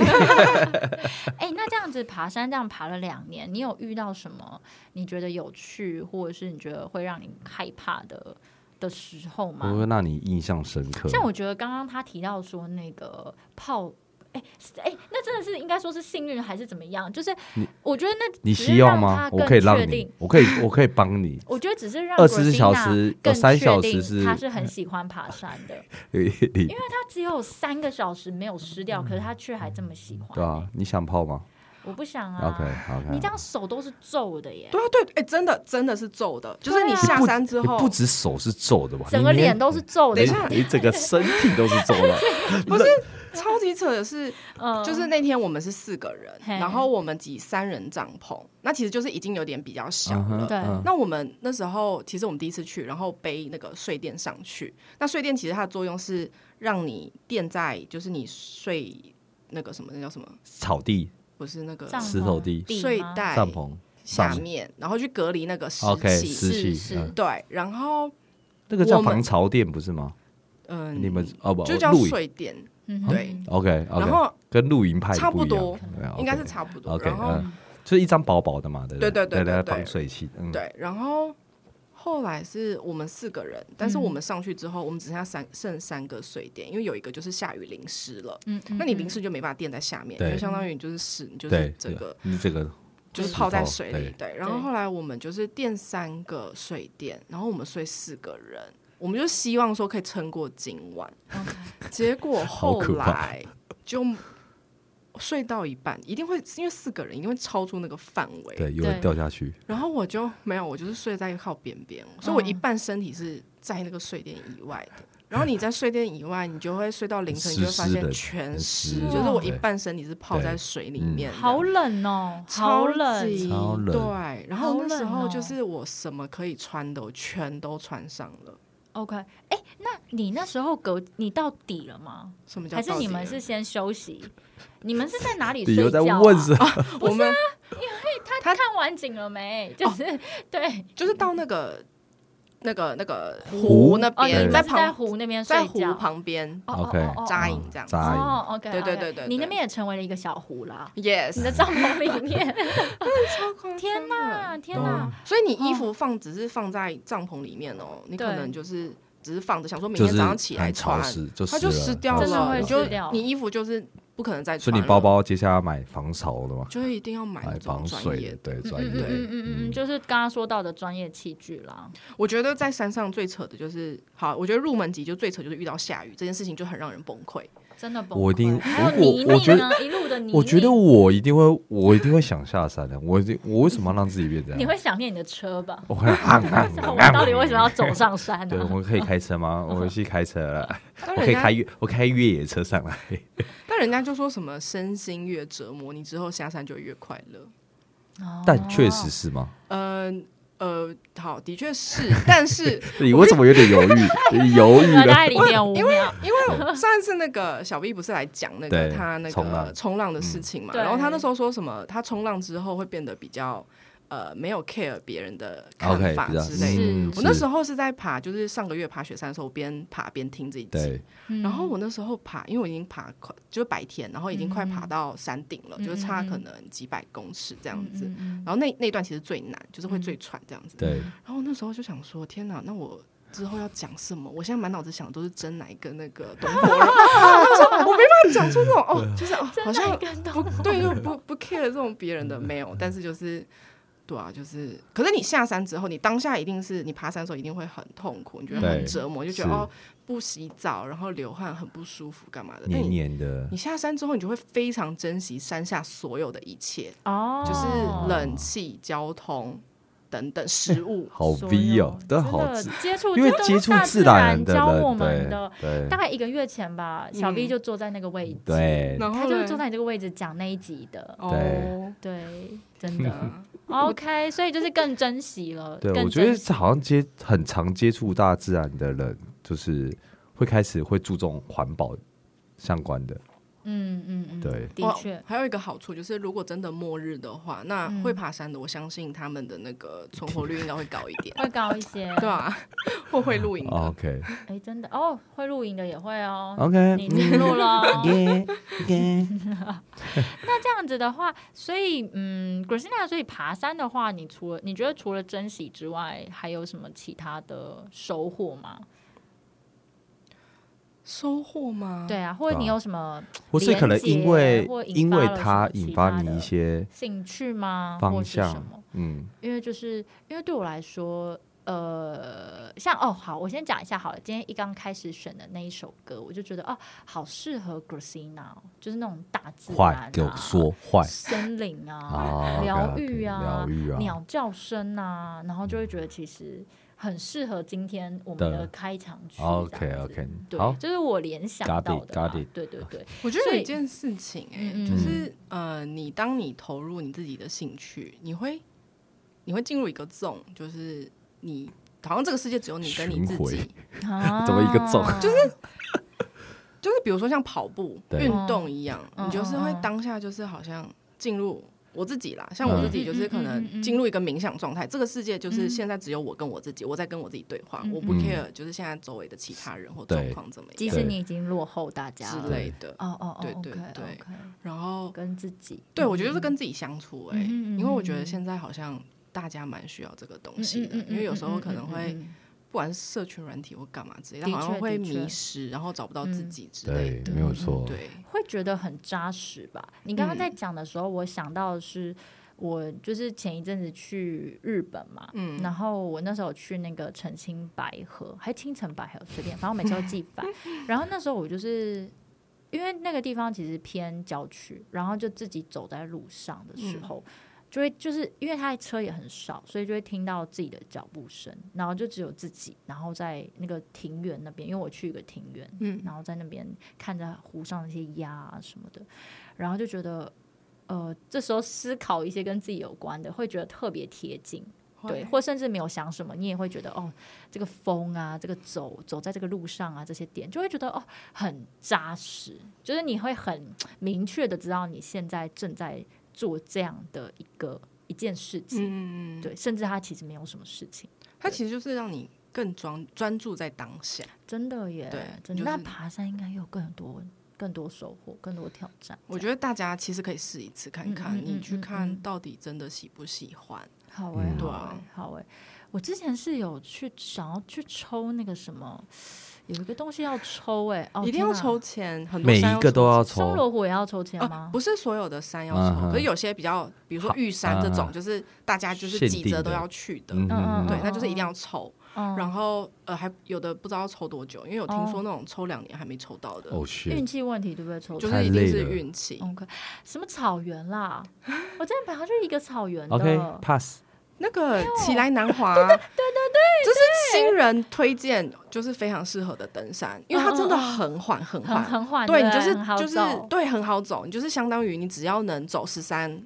Speaker 2: 哎、那这样子爬山，这样爬了两年，你有遇到什么你觉得有趣，或者是你觉得会让你害怕的的时候吗？
Speaker 1: 会让你印象深刻。
Speaker 2: 像我觉得刚刚他提到说那个泡，哎、哎、那真的是应该说是幸运还是怎么样？就是我觉得那
Speaker 1: 你希望吗我可以让你我可以，我可以帮你。
Speaker 2: 我觉得只是让
Speaker 1: 24
Speaker 2: Christina
Speaker 1: 小时
Speaker 2: 更
Speaker 1: 呃三小时是
Speaker 2: 他是很喜欢爬山的，
Speaker 1: 因为
Speaker 2: 他只有三个小时没有失掉，可是他却还这么喜欢、
Speaker 1: 对啊，你想泡吗
Speaker 2: 我不想啊。
Speaker 1: ？OK OK。
Speaker 2: 你这样手都是皱的耶，
Speaker 3: 对啊，对，哎、真的真的是皱的，就是你下山之后，
Speaker 1: 你不止手是皱的吧？
Speaker 2: 整个脸都是皱的
Speaker 3: 等一。下
Speaker 1: 你整个身体都是皱的。
Speaker 3: 不是超级扯的是，
Speaker 2: 嗯
Speaker 3: 就是那天我们是四个人，然后我们挤三人帐篷，那其实就是已经有点比较小了。
Speaker 2: 对
Speaker 1: 嗯
Speaker 3: 那我们那时候其实我们第一次去，然后背那个睡垫上去。那睡垫其实它的作用是让你垫在，就是你睡那个什么，那叫什么？
Speaker 1: 草地、
Speaker 3: 不是那个
Speaker 2: 帐篷
Speaker 1: 石头地
Speaker 3: 睡袋
Speaker 1: 帐篷上
Speaker 3: 下面，然后去隔离那个湿
Speaker 1: OK
Speaker 3: 气。
Speaker 1: 湿气
Speaker 3: 对，然后
Speaker 1: 那个叫防潮垫不是吗？
Speaker 3: 嗯，
Speaker 1: 你们哦不
Speaker 3: 就叫
Speaker 1: 露营。
Speaker 3: 睡垫，
Speaker 2: 嗯
Speaker 3: 对。
Speaker 1: OK
Speaker 3: 然后
Speaker 1: 跟露营派
Speaker 3: 差不多
Speaker 1: 对
Speaker 3: 应该是差不多。
Speaker 1: OK，
Speaker 3: 然后
Speaker 1: 嗯，就是一张薄薄的嘛，对不
Speaker 3: 对？对对
Speaker 1: 对
Speaker 3: 对对。
Speaker 1: 防水器，嗯，
Speaker 3: 对，然后后来是我们四个人，但是我们上去之后，我们只剩下三剩三个水垫，因为有一个就是下雨淋湿了，
Speaker 2: 嗯，嗯
Speaker 3: 那你淋湿就没办法垫在下面，
Speaker 1: 对
Speaker 3: 因为相当于你就是湿，你就是，这个
Speaker 1: 你这个
Speaker 3: 就是泡在水里。对，然后后来我们就是垫三个水垫，然后我们睡四个人。我们就希望说可以撑过今晚，结果后来就睡到一半，一定会因为四个人一定会超出那个范围，
Speaker 1: 对，有人掉下去，
Speaker 3: 然后我就没有，我就是睡在靠边边，所以我一
Speaker 2: 嗯
Speaker 3: 半身体是在那个睡垫以外的。然后你在睡垫以外，你就会睡到凌晨，你就会发现全湿，就是我一半身体是泡在水里面的，
Speaker 2: 好冷哦，好
Speaker 3: 超
Speaker 2: 冷，
Speaker 1: 超冷。
Speaker 3: 对，然后那时候就是我什么可以穿的，我全都穿上了。
Speaker 2: OK，哎、那你那时候隔你到底了吗？
Speaker 3: 什么叫
Speaker 2: 还是你们是先休息？你们是在哪里
Speaker 1: 你又在
Speaker 2: 睡觉、啊？
Speaker 1: 问什么？
Speaker 3: 我们
Speaker 2: 他看完景了没？就是、对
Speaker 3: 就是到那个那个那个
Speaker 1: 湖？
Speaker 3: 湖那边，在
Speaker 2: 湖那边睡
Speaker 3: 在湖。旁边。
Speaker 2: 哦
Speaker 1: OK
Speaker 3: 扎营这样子。
Speaker 1: 扎营。
Speaker 2: 哦，OK，
Speaker 3: 对对对对对
Speaker 2: 你那边也成为了一个小湖啦。
Speaker 3: Yes，
Speaker 2: 你的帐篷里面，天
Speaker 3: 的。
Speaker 2: 哪，天哪！
Speaker 3: 所以你衣服放只是放在帐篷里面哦，你可能就是只是放着，想说明天早上起来穿，它就湿掉了，就
Speaker 2: 湿掉。
Speaker 3: 你衣服就是不可能再
Speaker 1: 所
Speaker 3: 穿所。
Speaker 1: 以你包包接下来要买防潮的吗，
Speaker 3: 就是一定要买那
Speaker 1: 买
Speaker 3: 种
Speaker 1: 防水
Speaker 3: 专业
Speaker 1: 的，对，专业
Speaker 2: 嗯
Speaker 1: 的。
Speaker 2: 嗯嗯嗯嗯，就是刚刚说到的专业器具啦。
Speaker 3: 我觉得在山上最扯的就是，好，我觉得入门级就最扯就是遇到下雨这件事情就很让人崩溃。
Speaker 2: 真的崩溃。
Speaker 1: 我一定
Speaker 2: 还有
Speaker 1: 如果
Speaker 2: 泥
Speaker 1: 我觉得
Speaker 2: 泞呢，一路的泥泞。
Speaker 1: 我觉得我一定会，我一定会想下山的。我一定，我为什么要让自己变这样？
Speaker 2: 你会想念你的车吧？
Speaker 1: 我会啊啊
Speaker 2: 我到底为什么要走上山
Speaker 1: 对，
Speaker 2: 呢？
Speaker 1: 我可以开车吗？我去开车了，我可以开越，我开越野车上来。
Speaker 3: 但人家就说什么身心越折磨，你之后下山就越快乐。
Speaker 2: 哦
Speaker 1: 但确实是吗？
Speaker 3: 嗯呃，好，的确是，但是
Speaker 1: 你为什么有点犹豫？犹豫
Speaker 2: 大
Speaker 1: 了。
Speaker 2: 概零点五秒。
Speaker 3: 因为上一次那个小 B 不是来讲那个他那个
Speaker 1: 冲浪
Speaker 3: 的事情嘛，
Speaker 2: 嗯
Speaker 3: 然后他那时候说什么，他冲浪之后会变得比较呃没有 care 别人的看法之类的。
Speaker 1: 嗯，
Speaker 3: 我那时候是在爬，就是上个月爬雪山的时候，我边爬边听这一集。然后我那时候爬，因为我已经爬快，就是白天，然后已经快爬
Speaker 2: 嗯
Speaker 3: 到山顶了，
Speaker 2: 嗯
Speaker 3: 就是差可能几百公尺这样子。然后那那段其实最难，就是会最喘这样子。
Speaker 1: 对，
Speaker 3: 然后那时候就想说，天哪，那我之后要讲什么，我现在满脑子想的都是真奶跟那个东坡肉，他说我没办法讲出这种哦，就是哦，好像不对，又不不 care 这种别人的没有，但是就是。对啊，就是，可是你下山之后，你当下一定是你爬山的时候一定会很痛苦，你觉得很折磨，就觉得哦不洗澡，然后流汗很不舒服，干嘛的？但
Speaker 1: 黏
Speaker 3: 你
Speaker 1: 黏的
Speaker 3: 你，下山之后，你就会非常珍惜山下所有的一切，
Speaker 2: 哦，
Speaker 3: 就是冷气、交通等等 食物。
Speaker 1: 好
Speaker 2: 所
Speaker 1: V 哦，都好
Speaker 2: 真的，接触，
Speaker 1: 因为
Speaker 2: 都是
Speaker 1: 接触
Speaker 2: 大自
Speaker 1: 然的，
Speaker 2: 教我们的。
Speaker 1: 对
Speaker 2: 大概一个月前吧，小 V
Speaker 3: 嗯
Speaker 2: 就坐在那个位置，
Speaker 1: 对，
Speaker 3: 然后
Speaker 2: 他就是坐在你这个位置讲那一集的，
Speaker 3: 哦，
Speaker 2: 对，真的 OK，所以就是更珍惜了，
Speaker 1: 对，我觉得好像接很常接触大自然的人，就是会开始会注重环保相关的。
Speaker 2: 嗯嗯嗯，
Speaker 1: 对。
Speaker 3: 哦
Speaker 2: 的确，
Speaker 3: 还有一个好处就是，如果真的末日的话，那
Speaker 2: 嗯
Speaker 3: 会爬山的，我相信他们的那个存活率应该会高一点，
Speaker 2: 会高一些，
Speaker 3: 对啊，或会露营的。
Speaker 1: OK
Speaker 2: 哎，真的。哦，会露营的也会哦
Speaker 1: ，OK，
Speaker 2: 你进入了。
Speaker 1: 耶耶，
Speaker 2: 那这样子的话，所以嗯，Christina，所以爬山的话，你除了你觉得除了珍惜之外，还有什么其他的收获吗？
Speaker 3: 收获吗？
Speaker 2: 对啊，或者你有什么
Speaker 1: 或是可能因为
Speaker 2: 或引
Speaker 1: 因为它引发你一些
Speaker 2: 兴趣吗？
Speaker 1: 方
Speaker 2: 或是什
Speaker 1: 向
Speaker 2: 么？，
Speaker 1: 嗯，
Speaker 2: 因为就是因为对我来说，呃，像哦，好，我先讲一下好了。今天一刚开始选的那一首歌，我就觉得哦，好适合 Christina，哦就是那种大自然、啊，
Speaker 1: 给我说坏
Speaker 2: 森林啊
Speaker 1: 啊，
Speaker 2: 疗愈啊，
Speaker 1: 疗愈啊
Speaker 2: 鸟叫声啊，然后就会觉得其实很适合今天我们
Speaker 1: 的
Speaker 2: 的开场曲。
Speaker 1: OK OK，
Speaker 2: 对
Speaker 1: 好，，
Speaker 2: 就是我联想到
Speaker 1: it，
Speaker 2: 的啦。
Speaker 1: got it
Speaker 2: 对对对，
Speaker 3: 我觉得有一件事情、哎、就是呃，你当你投入你自己的兴趣，你会你会进入一个 zone，就是你好像这个世界只有你跟你自己，
Speaker 2: 啊。
Speaker 1: 怎么一个 zone？
Speaker 2: 就是
Speaker 3: 就是比如说像跑步运动一样，
Speaker 2: 嗯
Speaker 3: 你就是会当下就是好像进入。我自己啦，像我自己就是可能进入一个冥想状态，这个世界就是
Speaker 2: 嗯。
Speaker 3: 现在只有我跟我自己，我在跟我自己对话，
Speaker 2: 嗯
Speaker 3: 我不
Speaker 1: 嗯。
Speaker 3: care 就是现在周围的其他人或状况怎么样
Speaker 2: 即使你已经落后大家
Speaker 3: 之，类的。
Speaker 2: 哦哦哦，
Speaker 3: 对对对然后
Speaker 2: 跟自己，
Speaker 3: 对，我觉得是
Speaker 2: 嗯
Speaker 3: 跟自己相处哎、因为我觉得现在好像大家蛮需要这个东
Speaker 2: 嗯
Speaker 3: 西的，因为有时候可能会
Speaker 2: 嗯嗯。
Speaker 3: 不管是社群软体或干嘛之类，
Speaker 2: 的
Speaker 3: 但好像会迷失，然后找不到自
Speaker 2: 嗯
Speaker 3: 己之类
Speaker 1: 对，
Speaker 3: 的。
Speaker 1: 没有错，
Speaker 3: 对，
Speaker 2: 会觉得很扎实吧？你刚刚在
Speaker 3: 嗯
Speaker 2: 讲的时候，我想到的是，我就是前一阵子去日本嘛，
Speaker 3: 嗯
Speaker 2: 然后我那时候去那个澄清白河，还青城白河随便，反正我每次都记 反。然后那时候我就是因为那个地方其实偏郊区，然后就自己走在路上的时候。就会就是因为他的车也很少，所以就会听到自己的脚步声，然后就只有自己，然后在那个庭园那边，因为我去一个庭园，
Speaker 3: 嗯。
Speaker 2: 然后在那边看着湖上那些鸭啊什么的，然后就觉得，呃，这时候思考一些跟自己有关的，会觉得特别贴近，对，或甚至没有想什么，你也会觉得哦，这个风啊，这个走走在这个路上啊，这些点就会觉得哦很扎实，就是你会很明确的知道你现在正在做这样的一个一件事情，
Speaker 3: 嗯，
Speaker 2: 对，甚至它其实没有什么事情。
Speaker 3: 它其实就是让你更专专注在当下。
Speaker 2: 真的耶，
Speaker 3: 对
Speaker 2: 真的。
Speaker 3: 就是
Speaker 2: 那爬山应该有更多、更多收获、更多挑战。
Speaker 3: 我觉得大家其实可以试一次看看，
Speaker 2: 嗯嗯嗯
Speaker 3: 你去看到底真的喜不喜欢。
Speaker 2: 好哎、
Speaker 3: 对啊
Speaker 2: 哎、好哎、我之前是有去想要去抽那个什么，有一个东西要抽哎、哦，
Speaker 3: 一定要抽签，很多
Speaker 1: 每
Speaker 3: 山
Speaker 1: 一个都要
Speaker 3: 抽
Speaker 2: 松
Speaker 1: 抽，
Speaker 2: 罗湖也要抽签
Speaker 3: 哦
Speaker 2: 吗？，
Speaker 3: 不是所有的山要抽，
Speaker 1: 嗯
Speaker 3: 可是有些比较，比如说玉山这种，
Speaker 1: 嗯
Speaker 3: 就是大家就是
Speaker 1: 限定的。
Speaker 3: 几折都要去的，
Speaker 1: 嗯
Speaker 2: 嗯
Speaker 3: 对，那就是一定要抽。
Speaker 2: 嗯，
Speaker 3: 然后呃，还有的不知道抽多久，因为有听说
Speaker 2: 哦
Speaker 3: 那种抽两年还没抽到的，
Speaker 1: 哦
Speaker 2: 运
Speaker 1: 是，
Speaker 2: 气问题对不对？抽
Speaker 3: 就是一定是运气。
Speaker 2: OK，什么草原啦？我之前本来就是一个草原的。
Speaker 1: OK pass，
Speaker 3: 那个奇来南华，对对对，这是新人推荐，就是非常适合的登山，因为它真的很缓很
Speaker 2: 很
Speaker 3: 缓，
Speaker 2: 很缓，
Speaker 3: 对你就是就是对很好走，你就是相当于你只要能走十三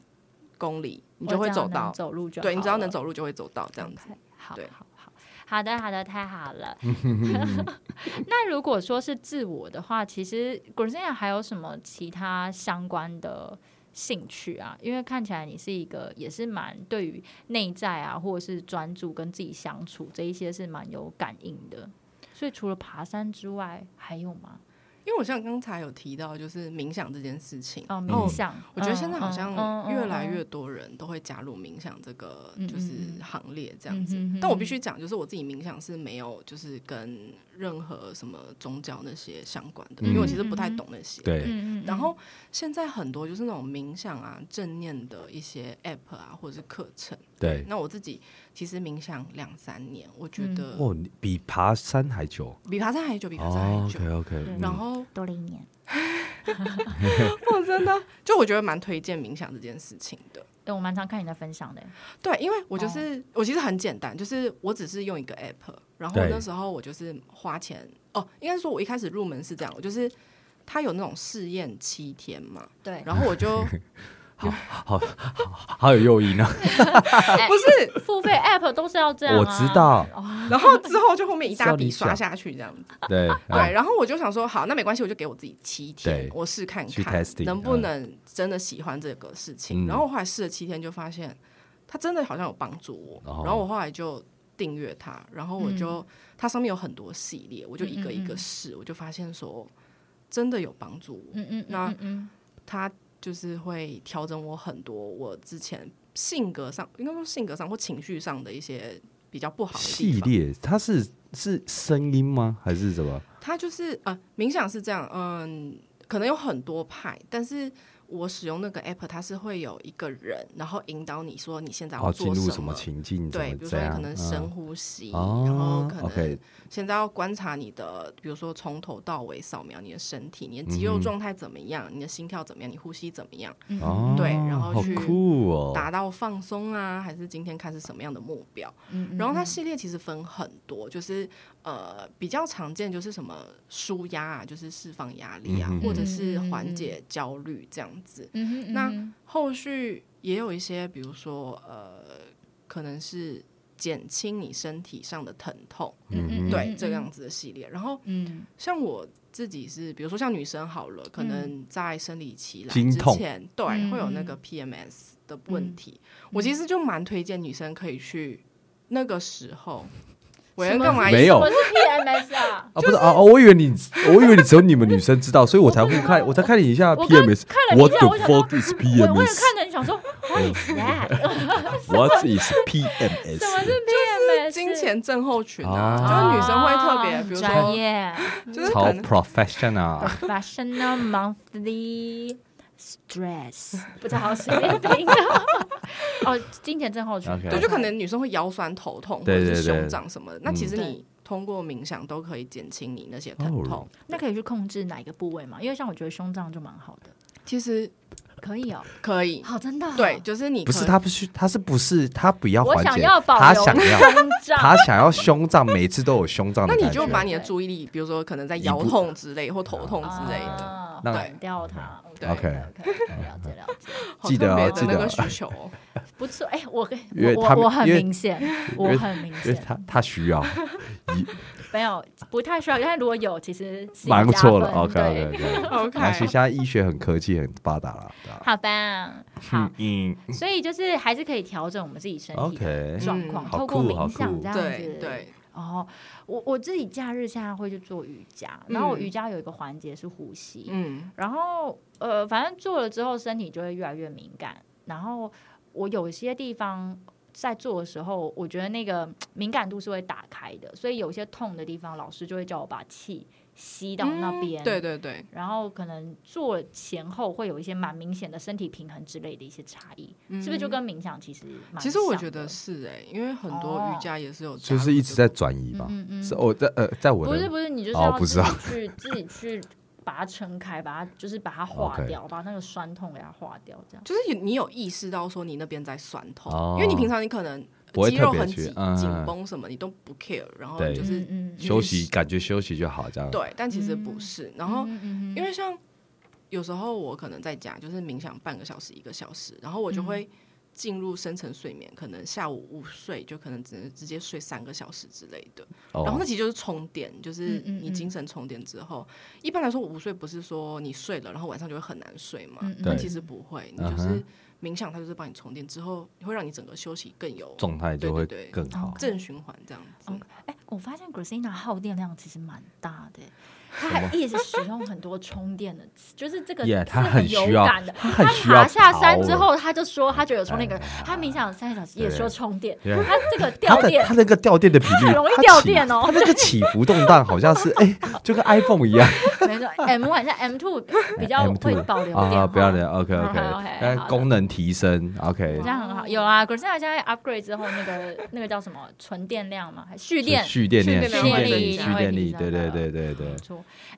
Speaker 3: 公里，你就会走到，
Speaker 2: 走路就
Speaker 3: 对你只要能走路就会走到这样子。对
Speaker 2: 好，好，好的，好的，太好了。那如果说是自我的话，其实 g r z i n a 还有什么其他相关的兴趣啊？因为看起来你是一个也是蛮对于内在啊，或者是专注跟自己相处这一些是蛮有感应的。所以除了爬山之外，还有吗？
Speaker 3: 因为我像刚才有提到，就是冥想这件事情。
Speaker 2: 哦，
Speaker 1: 嗯
Speaker 2: 冥想，
Speaker 3: 我觉得现在好
Speaker 2: 嗯
Speaker 3: 像越来
Speaker 2: 嗯
Speaker 3: 越多人都会加入冥想这个
Speaker 2: 嗯
Speaker 3: 就是行列这样子。但我必须讲，就是我自己冥想是没有就是跟任何什么宗教那些相关的，
Speaker 1: 嗯
Speaker 3: 因为我其实不太懂那些。
Speaker 1: 对
Speaker 3: 然后现在很多就是那种冥想啊、正念的一些 app 啊，或者是课程。
Speaker 1: 对，
Speaker 3: 那我自己其实冥想两三年，我觉
Speaker 2: 嗯
Speaker 3: 得
Speaker 1: 哦，比爬山还久
Speaker 3: 比爬山还久，比爬山
Speaker 1: 哦
Speaker 3: 还久。
Speaker 1: ，OK OK，
Speaker 2: 对
Speaker 3: 然后
Speaker 2: 多了一年。
Speaker 3: 我真的就我觉得蛮推荐冥想这件事情的。
Speaker 2: 对，我蛮常看你的分享的。
Speaker 3: 对，因为我
Speaker 2: 哦
Speaker 3: 就是、我其实很简单，就是我只是用一个 app，然后那时候我就是花钱哦，应该说我一开始入门是这样，我就是它有那种试验七天嘛，
Speaker 2: 对，
Speaker 3: 然后我就
Speaker 1: 好好有诱因呢！
Speaker 3: 不是，
Speaker 2: 付费 app 都是要这样、啊。
Speaker 1: 我知道，
Speaker 3: 然后之后就后面一大笔刷下去这样子，
Speaker 1: 对
Speaker 3: 对，然后我就想说，好，那没关系，我就给我自己七天，我试看看能不
Speaker 1: 嗯
Speaker 3: 能真的喜欢这个事情。
Speaker 1: 嗯
Speaker 3: 然后我后来试了七天，就发现它真的好像有帮助我。
Speaker 1: 哦
Speaker 3: 然后我后来就订阅它，然后我就、它上面有很多系列，我就一个一
Speaker 2: 嗯嗯嗯
Speaker 3: 个试，我就发现说真的有帮助我。
Speaker 2: 嗯嗯，
Speaker 3: 那它就是会调整我很多我之前性格上，应该说性格上或情绪上的一些比较不好的。
Speaker 1: 系列它是是声音吗？还是什么？
Speaker 3: 它就是呃，冥想是这样，嗯，可能有很多派，但是我使用那个 app，它是会有一个人，然后引导你说你现在要做什
Speaker 1: 入什么情境？
Speaker 3: 对，比如说你？可能深
Speaker 1: 嗯
Speaker 3: 呼吸，
Speaker 1: 哦
Speaker 3: 然后可能现在要观察你的，比如说从头到尾扫描你的身体，你的肌肉状态怎么样，你的心跳怎么样，你呼吸怎么样，对然后
Speaker 1: 好
Speaker 3: 去达到放松啊，还是今天开始什么样的目标？然后它系列其实分很多，就是呃比较常见就是什么舒压啊，就是释放压力啊，
Speaker 1: 嗯
Speaker 3: 或者是缓解焦虑这样子。
Speaker 2: 嗯哼嗯
Speaker 3: 那后续也有一些，比如说呃，可能是减轻你身体上的疼痛，
Speaker 1: 嗯
Speaker 3: 对这个样子的系列。然后
Speaker 2: 嗯
Speaker 3: 像我自己是，比如说像女生好了，可能在生理期来之前，对
Speaker 2: 嗯
Speaker 3: 会有那个 PMS 的问题。我其实就蛮推荐女生可以去那个时候。我要干嘛？
Speaker 1: 没有
Speaker 2: 我是 PMS 啊，
Speaker 1: 啊，不是啊，哦我以为你，我以为你只有你们女生知道，所以我才会看，我才看你一下 PMS。
Speaker 2: 看了你一
Speaker 1: What
Speaker 2: 下
Speaker 1: the
Speaker 2: 我想说
Speaker 1: fuck is
Speaker 2: 我我也
Speaker 1: PMS?
Speaker 2: 看着你想说，What is
Speaker 1: that？What is
Speaker 2: 什么
Speaker 1: PMS?
Speaker 2: 是 PMS？
Speaker 3: 金钱症候群啊，
Speaker 1: 啊
Speaker 3: 就是女生会特别，
Speaker 2: 哦
Speaker 3: 比如
Speaker 2: 专
Speaker 3: 说，
Speaker 2: 业
Speaker 1: 超
Speaker 3: 就是可能
Speaker 1: professional。
Speaker 2: professional monthly stress，不太好写拼。哦，金钱症候群
Speaker 3: 对，就可能女生会腰酸头痛或者是
Speaker 1: 对对对
Speaker 3: 胸胀什么的。那其实
Speaker 2: 嗯
Speaker 3: 你通过冥想都可以减轻你那些疼痛
Speaker 1: 哦。
Speaker 2: 那可以去控制哪一个部位吗？因为像我觉得胸胀就蛮好的，
Speaker 3: 其实
Speaker 2: 可以哦。
Speaker 3: 可以，
Speaker 2: 好，真的哦
Speaker 3: 对，，就是你
Speaker 1: 不是他不是他是不是他不要
Speaker 2: 我想
Speaker 1: 缓解，
Speaker 2: 要保留
Speaker 1: 他想要
Speaker 2: 胸胀，
Speaker 1: 他想要胸胀，每次都有胸胀
Speaker 3: 那。你就把你的注意力，比如说可能在腰痛之类或头痛之类的，
Speaker 2: 啊
Speaker 1: 那
Speaker 2: 换掉它。
Speaker 3: 对
Speaker 1: OK
Speaker 2: 了解了解，
Speaker 3: 好
Speaker 1: 记得
Speaker 3: 特
Speaker 1: 哦记得
Speaker 3: 需求。哦。
Speaker 2: 不错。哎，我跟
Speaker 1: 因为他们
Speaker 2: 我我我很明显，我
Speaker 1: 为
Speaker 2: 很明显，
Speaker 1: 他他需要，
Speaker 2: 没有不太需要，因为如果有，其实是
Speaker 1: 蛮不
Speaker 2: 加
Speaker 1: 错的。
Speaker 2: 分
Speaker 1: OK
Speaker 2: 对。
Speaker 1: OK 而且现在医学很科技很发达了，
Speaker 2: 好吧，好，
Speaker 1: 嗯
Speaker 2: 所以就是还是可以调整我们自己身体状况，
Speaker 3: 嗯。
Speaker 2: 透过
Speaker 1: 好酷好
Speaker 2: 冥想
Speaker 1: 酷。
Speaker 2: 这样子。
Speaker 3: 对对，
Speaker 2: 哦，我我自己假日现在会去做瑜伽，然后我
Speaker 3: 嗯
Speaker 2: 瑜伽有一个环节是呼吸，
Speaker 3: 嗯
Speaker 2: 然后呃，反正做了之后身体就会越来越敏感，然后我有些地方。在做的时候，我觉得那个敏感度是会打开的，所以有些痛的地方，老师就会叫我把气吸到那边。
Speaker 3: 嗯对对对，
Speaker 2: 然后可能做前后会有一些蛮明显的身体平衡之类的一些差异，是不是就跟冥想其实蛮
Speaker 3: 其实我觉得是哎，因为很多
Speaker 2: 哦
Speaker 3: 瑜伽也是有
Speaker 1: 就是一直在转移嘛。
Speaker 2: 嗯嗯
Speaker 1: 是我在呃，在我
Speaker 2: 不是不是，你就是
Speaker 1: 哦
Speaker 2: 要自己
Speaker 1: 不知道。
Speaker 2: 去自己去 把它撑开，把它就是把它化掉，把那个酸痛给它化掉，这样。
Speaker 3: 就是你有意识到说你那边在酸痛，
Speaker 1: 哦。
Speaker 3: 因为你平常你可能
Speaker 1: 不会
Speaker 3: 肌肉
Speaker 1: 特别
Speaker 3: 很紧
Speaker 1: 去嗯。
Speaker 3: 紧绷什么，你都不 care，然后就是
Speaker 1: 休息，感觉休息就好，这样。
Speaker 3: 对，但其实不是。然后因为像有时候我可能在家就是冥想半个小时一个小时，然后我就会进入深层睡眠，可能下午午睡就可能只能直接睡三个小时之类的。
Speaker 1: 哦，
Speaker 3: 然后那其实就是充电，就是你精神充电之后，一般来说午睡不是说你睡了，然后晚上就会很难睡嘛
Speaker 2: 嗯嗯？
Speaker 1: 对
Speaker 3: 但其实不会，你就是冥想，它就是帮你充电之后，会让你整个休息更有
Speaker 1: 状态就会
Speaker 3: 对对
Speaker 1: 更好。
Speaker 3: 正循环这样子。
Speaker 2: 哎、我发现 Christina 耗电量其实蛮大的，他还一直使用很多充电的词，就是这个
Speaker 1: Yeah，他
Speaker 2: 很
Speaker 1: 很需要
Speaker 2: 有感的。
Speaker 1: 他很需要
Speaker 2: 爬下山之后，他就说他觉得有充电感
Speaker 1: 哎，
Speaker 2: 他冥想三个小时也
Speaker 1: 对
Speaker 2: 说充电，
Speaker 1: 对
Speaker 2: 他这个掉电
Speaker 1: 的它那个掉电的频率
Speaker 2: 很容易掉电哦
Speaker 1: 他那个起伏动荡好像是哎，就跟 iPhone 一样。
Speaker 2: 没错，M one 像 M two 比较会保留
Speaker 1: 啊，
Speaker 2: 电，
Speaker 1: 不要的，OK
Speaker 2: OK，OK，
Speaker 1: 但
Speaker 2: 好的
Speaker 1: 功能提升，OK，
Speaker 2: 这样很好。有啊 g r s e n a 现在 upgrade 之后，那个那个叫什么纯电量嘛，还蓄电。
Speaker 1: 蓄电量、
Speaker 3: 蓄电
Speaker 2: 力
Speaker 1: 蓄电力，
Speaker 2: 会
Speaker 1: 对对对对对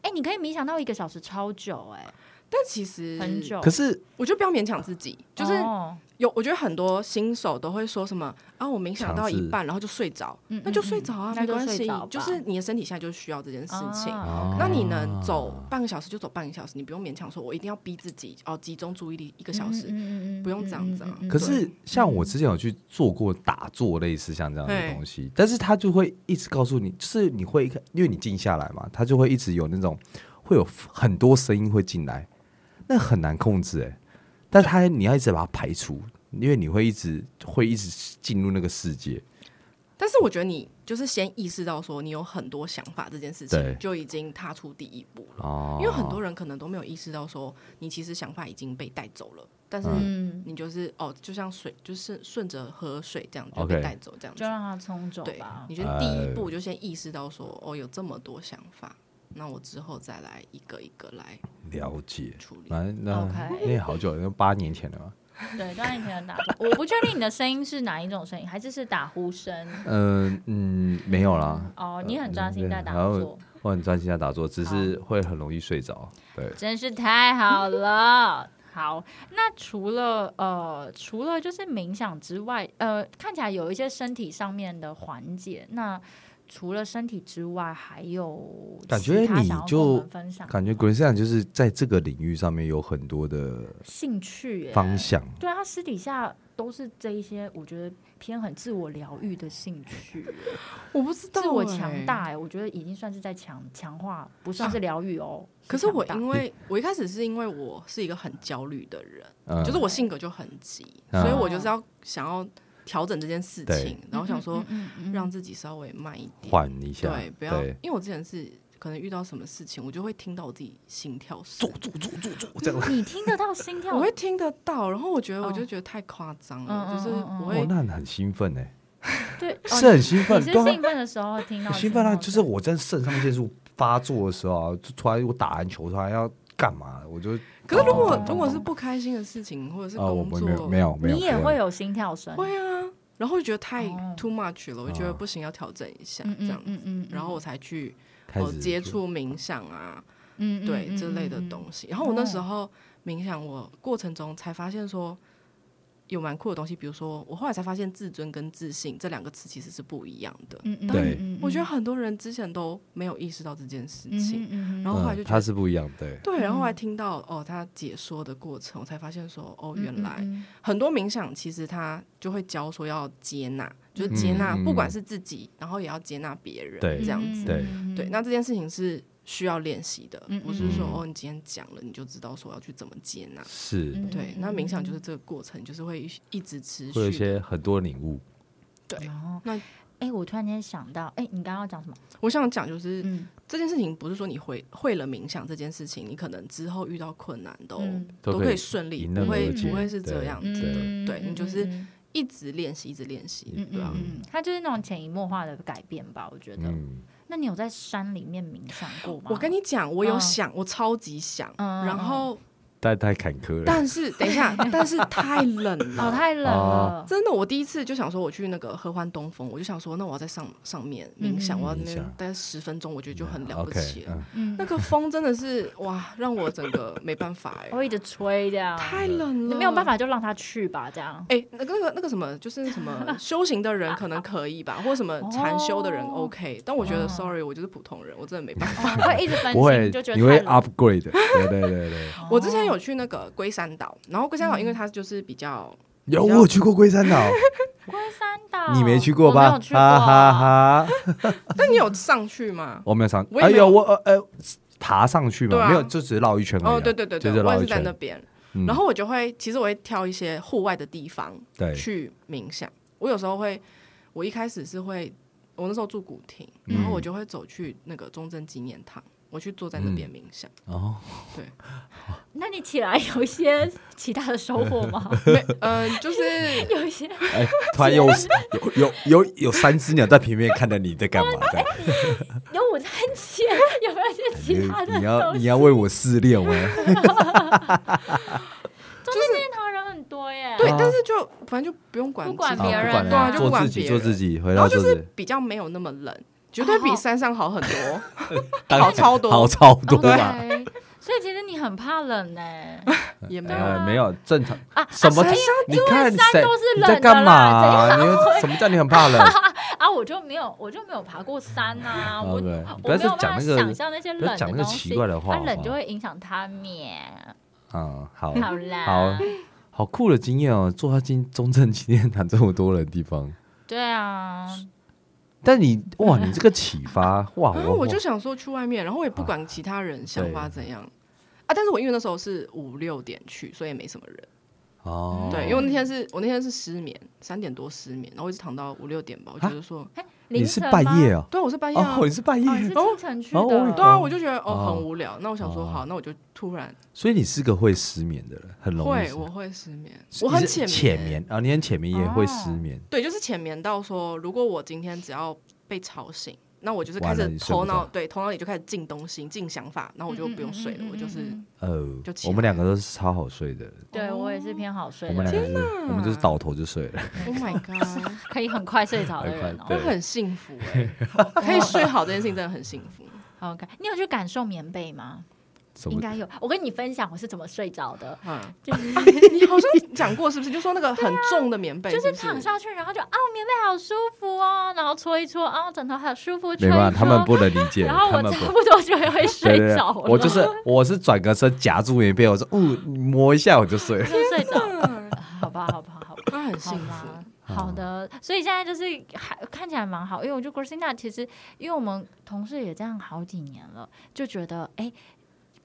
Speaker 2: 哎，你可以冥想到一个小时，超久哎，
Speaker 3: 但其实
Speaker 2: 很久。
Speaker 1: 可是
Speaker 3: 我觉得不要勉强自己，就是
Speaker 2: 哦
Speaker 3: 有，我觉得很多新手都会说什么啊，我冥想到一半然后就睡着，
Speaker 2: 嗯
Speaker 3: 那就睡着啊，没关系
Speaker 2: 睡着吧，
Speaker 3: 就是你的身体现在就需要这件事情。
Speaker 2: 啊。
Speaker 3: 那你能走半个小时就走半个小时，你不用勉强说，我一定要逼自己哦，集中注意力一个小时。
Speaker 2: 嗯
Speaker 3: 不用这样子啊。
Speaker 1: 可是像我之前有去做过打坐，类似像这样的东西，但是他就会一直告诉你，就是你会因为你静下来嘛，他就会一直有那种会有很多声音会进来，那很难控制哎、但他你要一直把它排除，因为你会一直会一直进入那个世界。
Speaker 3: 但是我觉得你就是先意识到说你有很多想法这件事情，就已经踏出第一步了。
Speaker 1: 哦，
Speaker 3: 因为很多人可能都没有意识到说，你其实想法已经被带走了，但是
Speaker 2: 嗯，
Speaker 3: 你就是哦，就像水，就是顺着河水这样就被带走这样子
Speaker 2: 就。让它冲走
Speaker 3: 对
Speaker 2: 吧，。
Speaker 3: 你觉得第一步就先意识到说，哦，有这么多想法，那我之后再来一个一个来
Speaker 1: 了解。
Speaker 3: 处理。
Speaker 1: 反正那
Speaker 2: OK
Speaker 1: 那好久了，那八年前了嘛。
Speaker 2: 对，刚才你可能打坐，我不确定你的声音是哪一种声音，还是是打呼声。
Speaker 1: 嗯嗯，没有啦。
Speaker 2: 哦，你很专心在打
Speaker 1: 然后
Speaker 2: 坐，
Speaker 1: 我很专心在打坐，只是会很容易睡着。对，
Speaker 2: 真是太好了。好，那除了呃，除了就是冥想之外，呃，看起来有一些身体上面的缓解。那除了身体之外，还有
Speaker 1: 感觉你就感觉 g r a c e 就是在这个领域上面有很多的
Speaker 2: 兴趣耶
Speaker 1: 方向。
Speaker 2: 对啊他私底下都是这一些，我觉得偏很自我疗愈的兴趣，
Speaker 3: 我不知道、
Speaker 2: 自我
Speaker 3: 欸
Speaker 2: 强大哎，我觉得已经算是在强强化，不算是疗愈哦。
Speaker 3: 可是我因为我一开始是因为我是一个很焦虑的人，
Speaker 1: 嗯，
Speaker 3: 就是我性格就很急，
Speaker 1: 嗯
Speaker 3: 所以我就是要想要调整这件事情，然后想说让自己稍微慢一点，
Speaker 1: 缓一下，
Speaker 3: 对，不要，因为我之前是可能遇到什么事情，我就会听到我自己心跳
Speaker 1: 做
Speaker 3: 声，
Speaker 1: 做做做做这样。
Speaker 2: 你听得到心跳？
Speaker 3: 我会听得到，然后我觉得
Speaker 2: 哦。
Speaker 3: 我就觉得太夸张
Speaker 2: 嗯
Speaker 3: 了，
Speaker 2: 嗯
Speaker 3: 就是我会，
Speaker 1: 哦那很兴奋哎，
Speaker 2: 对，哦
Speaker 1: 是很兴奋，
Speaker 2: 你是兴奋的时候听到
Speaker 1: 兴奋啊！就是我在肾上腺素发作的时候啊，就突然我打篮球，突然要干嘛，我就
Speaker 3: 可是如果
Speaker 2: 哦
Speaker 3: 如果是不开心的事情或者是工
Speaker 1: 没有
Speaker 3: 作，
Speaker 1: 没有没有，
Speaker 2: 你也会有心跳声，
Speaker 3: 会啊，然后就觉得太
Speaker 2: 哦。
Speaker 3: too much 了，我就觉得
Speaker 1: 啊
Speaker 3: 不行，要调整一下
Speaker 2: 嗯
Speaker 3: 这样
Speaker 2: 嗯，嗯嗯，
Speaker 3: 然后我才去哦接触冥想啊，
Speaker 2: 嗯
Speaker 3: 对这类的东西。然后我那时
Speaker 2: 哦
Speaker 3: 候冥想，我过程中才发现说有蛮酷的东西，比如说我后来才发现自尊跟自信这两个词其实是不一样的。
Speaker 2: 嗯嗯，
Speaker 1: 对。
Speaker 2: 嗯
Speaker 3: 我觉得很多人之前都没有意识到这件事
Speaker 2: 嗯
Speaker 3: 情，
Speaker 2: 嗯嗯
Speaker 3: 然后后来就
Speaker 1: 嗯它
Speaker 3: 觉得。
Speaker 1: 是不一样，对，
Speaker 3: 对，然后后来
Speaker 2: 嗯。
Speaker 3: 听到哦，他解说的过程，我才发现说，哦，
Speaker 2: 嗯
Speaker 3: 原来
Speaker 2: 嗯
Speaker 3: 很多冥想其实他就会教说要接纳，就是接纳，
Speaker 1: 嗯
Speaker 3: 不管是自己，然后也要接纳别人，
Speaker 1: 对。
Speaker 3: 这样子。
Speaker 1: 对。
Speaker 3: 对，那这件事情是需要练习的
Speaker 2: 嗯，
Speaker 3: 不是说
Speaker 1: 嗯
Speaker 3: 哦，你今天讲了你就知道说要去怎么接纳。
Speaker 1: 是
Speaker 2: 嗯
Speaker 3: 对，那冥想就是这个过程，就是会一直持
Speaker 1: 会有一。些很多领悟。
Speaker 3: 对，
Speaker 2: 哦，
Speaker 3: 那
Speaker 2: 哎，我突然间想到，哎，你刚刚要讲什么？
Speaker 3: 我想讲就是
Speaker 2: 嗯，
Speaker 3: 这件事情不是说你会会了冥想这件事情，你可能之后遇到困难都
Speaker 2: 嗯
Speaker 3: 都可
Speaker 1: 以
Speaker 3: 以顺利，不会不会是这样子的。
Speaker 2: 嗯
Speaker 3: 对你就是
Speaker 2: 嗯
Speaker 3: 一直练习，一直练习
Speaker 2: 嗯，
Speaker 3: 对啊
Speaker 2: 嗯。嗯，它就是那种潜移默化的改变吧，我觉得。
Speaker 1: 嗯，
Speaker 2: 那你有在山里面冥想过吗？
Speaker 3: 我跟你讲，我有
Speaker 2: 嗯
Speaker 3: 想，我超级想，
Speaker 2: 嗯
Speaker 3: 然后
Speaker 1: 但太坎坷了。
Speaker 3: 但是 等一下，但是太冷了，
Speaker 2: 哦，太冷了，
Speaker 3: 真的，我第一次就想说，我去那个合欢东风，我就想说，那我要在上上面冥想，
Speaker 2: 嗯
Speaker 3: 我要那待十分钟，我觉得就很了不起了。
Speaker 1: 嗯
Speaker 2: 嗯
Speaker 3: 那，个风真的是哇，让我整个没办法哎、
Speaker 2: 会一直吹这样，
Speaker 3: 太冷了，
Speaker 2: 你没有办。法就让他去吧，这样。
Speaker 3: 哎、那个那个那个什么，就是什么 修行的人可能可以吧，或者什么禅修的人
Speaker 2: 哦
Speaker 3: OK，、但我觉得
Speaker 2: 哦
Speaker 3: sorry，我就是普通人，我真的没办法。
Speaker 2: 哦会一直分
Speaker 1: 不会
Speaker 2: 心，就觉，得
Speaker 1: 你会 upgrade。对对对对，
Speaker 3: 我之前有去那个龟山岛，然后龟山岛
Speaker 2: 嗯
Speaker 3: 因为它就是比较，
Speaker 1: 有我有去过龟山岛，
Speaker 2: 龟山岛，
Speaker 1: 你没去过吧？
Speaker 2: 我没有去过
Speaker 1: 哈哈哈，
Speaker 3: 但 你有上去吗？
Speaker 1: 我没有上，哎
Speaker 3: 我也没有
Speaker 1: 呦，我呃呃爬上去嘛，
Speaker 3: 对啊
Speaker 1: 没有，就只是绕一圈而已啊。
Speaker 3: 哦，对对对对，
Speaker 1: 就是
Speaker 3: 我也是在
Speaker 1: 圈
Speaker 3: 那边。
Speaker 1: 嗯
Speaker 3: 然后我就会，其实我会挑一些户外的地方
Speaker 1: 对，
Speaker 3: 去冥想。我有时候会，我一开始是会，我那时候住古亭，
Speaker 1: 嗯
Speaker 3: 然后我就会走去那个中正纪念堂，我去坐在那边冥想。
Speaker 1: 哦，对
Speaker 2: 那你起来有一些其他的收获吗？
Speaker 3: 没，嗯、就是
Speaker 2: 有一些
Speaker 1: 哎，突然有有有有有三只鸟在平面看着你在干嘛？
Speaker 2: 有午餐钱，有没有一些其他的
Speaker 1: 你要？你要为我试炼我。
Speaker 2: 中间念堂人很多耶，
Speaker 3: 对，
Speaker 1: 啊
Speaker 3: 但是就反正就不用管
Speaker 2: 不管别人
Speaker 3: 对啊，就不管
Speaker 1: 做自己，做自己，回
Speaker 3: 然后就是比较没有那么冷，绝对比山上好很多。
Speaker 1: 当
Speaker 3: 好超多
Speaker 1: 好超多吧
Speaker 2: ？OK，所以其实你很怕冷呢。
Speaker 3: 也没有，
Speaker 1: 没有没有正常
Speaker 2: 啊，
Speaker 1: 什么
Speaker 2: 啊？
Speaker 1: 你看山
Speaker 2: 都是冷的
Speaker 1: 在干嘛？
Speaker 2: 啦
Speaker 1: 你什么叫你很怕冷？
Speaker 2: 啊，我就没有，我就没有爬过山呐，我我
Speaker 1: 不要
Speaker 2: 没有办法
Speaker 1: 再讲那个
Speaker 2: 想象那些
Speaker 1: 不要
Speaker 2: 冷
Speaker 1: 讲那个奇怪的话
Speaker 2: 它冷就会影响他面。
Speaker 1: 嗯，好，
Speaker 2: 好啦，
Speaker 1: 好好酷的经验哦！做到今中正纪念堂这么多人的地方，
Speaker 2: 对啊，
Speaker 1: 但你哇，你这个启发 哇，我
Speaker 3: 我就想说去外面，然后我也不管其他人想法怎样啊。但是我因为那时候是五六点去，所以也没什么人。
Speaker 1: 哦，
Speaker 3: 对，因为那天是我那天是失眠，三点多失眠，然后一直躺到五六点吧。我觉得说，
Speaker 2: 晨吗？
Speaker 1: 半夜哦，
Speaker 3: 对我是半夜啊。
Speaker 1: 哦，。你是半夜。
Speaker 2: 哦，，你是清晨去
Speaker 1: 哦
Speaker 2: 的，
Speaker 3: 对啊，我就觉得
Speaker 1: 哦
Speaker 3: 哦很无聊，那我想说
Speaker 1: 哦。
Speaker 3: 好，那我就突然。
Speaker 1: 所以你是个会失眠的人，很容易
Speaker 3: 会我会失眠，我很浅
Speaker 1: 浅眠啊，你很浅眠也会失眠，
Speaker 3: 对，就是浅眠到说，如果我今天只要被吵醒，那我就是开始头脑对头脑里就开始进东西、进想法，然后我就不用睡了，我就是
Speaker 2: 嗯
Speaker 1: 呃
Speaker 3: 就，
Speaker 1: 我们
Speaker 3: 来
Speaker 1: 两个都是超好睡的人，
Speaker 2: 对我也是偏好睡的
Speaker 1: 我们两，个是，我们就是倒头就睡了
Speaker 3: ，Oh my god，
Speaker 2: 可以很快睡着的人哦。
Speaker 1: 对
Speaker 3: 很幸福哎，可以睡好这件事情真的很幸福。
Speaker 2: OK，你有去感受棉被吗？应该有。我跟你分享我是怎么睡着的，
Speaker 3: 嗯，
Speaker 2: 就是
Speaker 3: 你好像讲过是不是？就说那个很重的棉被，
Speaker 2: 就是躺下去，然后就啊棉被好舒服哦，然后搓一搓啊枕头好舒服，吹
Speaker 1: 没办法，他们不能理解，
Speaker 2: 然后。我差不多就会
Speaker 1: 对对对
Speaker 2: 睡着了，
Speaker 1: 我就是我是转个身夹住棉被，我说嗯，你摸一下我就睡了。
Speaker 2: 就睡着了。好吧，好吧，好吧。
Speaker 3: 那很
Speaker 2: 好
Speaker 3: 幸福。
Speaker 2: 吧，好的，所以现在就是还看起来蛮好，因为我觉得 Christina 其实，因为我们同事也这样好几年了，就觉得哎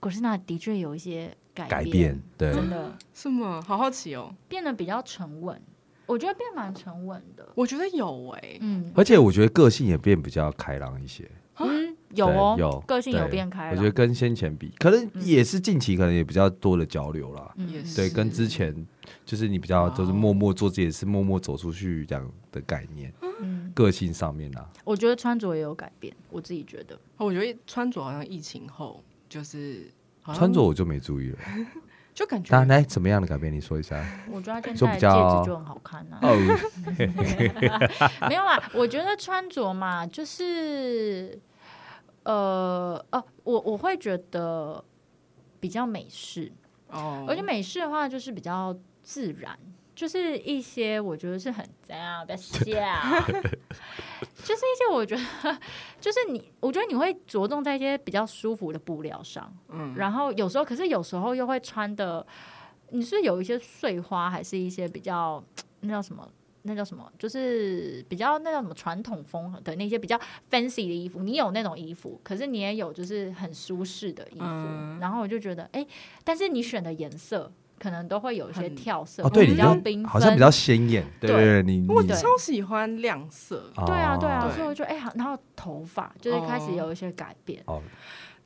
Speaker 2: ，Christina 的确有一些改
Speaker 1: 改变，对，
Speaker 2: 真的。
Speaker 3: 是吗？好好奇哦，
Speaker 2: 变得比较沉稳，我觉得变蛮沉稳的，
Speaker 3: 我觉得有哎，
Speaker 2: 嗯。
Speaker 1: 而且我觉得个性也变比较开朗一些，
Speaker 2: 嗯，有哦，
Speaker 1: 对有
Speaker 2: 个性有
Speaker 1: 对
Speaker 2: 变开朗，
Speaker 1: 我觉得跟先前比，可能也是近期可能也比较多的交流啦。
Speaker 2: 嗯
Speaker 3: 也是
Speaker 1: 对，跟之前就是你比较都是默默做自己的事，默默走出去这样的概念，
Speaker 2: 嗯，
Speaker 1: 个性上面啊，
Speaker 2: 我觉得穿着也有改变，我自己觉得，
Speaker 3: 我觉得穿着好像疫情后就是
Speaker 1: 穿着我就没注意了。
Speaker 3: 就感觉
Speaker 1: 那来怎么样的改变？你说一下。
Speaker 2: 我觉得他现
Speaker 1: 就
Speaker 2: 在的戒
Speaker 1: 比较
Speaker 2: 指就很好看啊。
Speaker 1: 哦，
Speaker 2: 没有啦，我觉得穿着嘛，就是呃哦，我我会觉得比较美式，
Speaker 3: 哦，
Speaker 2: 而且美式的话就是比较自然，就是一些我觉得是很怎样，不要笑，就是一些我觉得就是你，我觉得你会着重在一些比较舒服的布料上，
Speaker 3: 嗯，
Speaker 2: 然后有时候，可是有时候又会穿的，你是有一些碎花，还是一些比较那叫什么？那叫什么？就是比较那叫什么传统风的那些比较 fancy 的衣服。你有那种衣服，可是你也有就是很舒适的衣服。
Speaker 3: 嗯
Speaker 2: 然后我就觉得，哎、但是你选的颜色可能都会有一些跳色，
Speaker 1: 哦，对，
Speaker 2: 比
Speaker 1: 你就
Speaker 2: 较缤纷，
Speaker 1: 好像比较鲜艳，对。你你
Speaker 3: 我超喜欢亮色，
Speaker 2: 对啊，对啊，
Speaker 1: 哦
Speaker 2: 所以我就哎、好，然后头发就是开始有一些改变。
Speaker 1: 哦，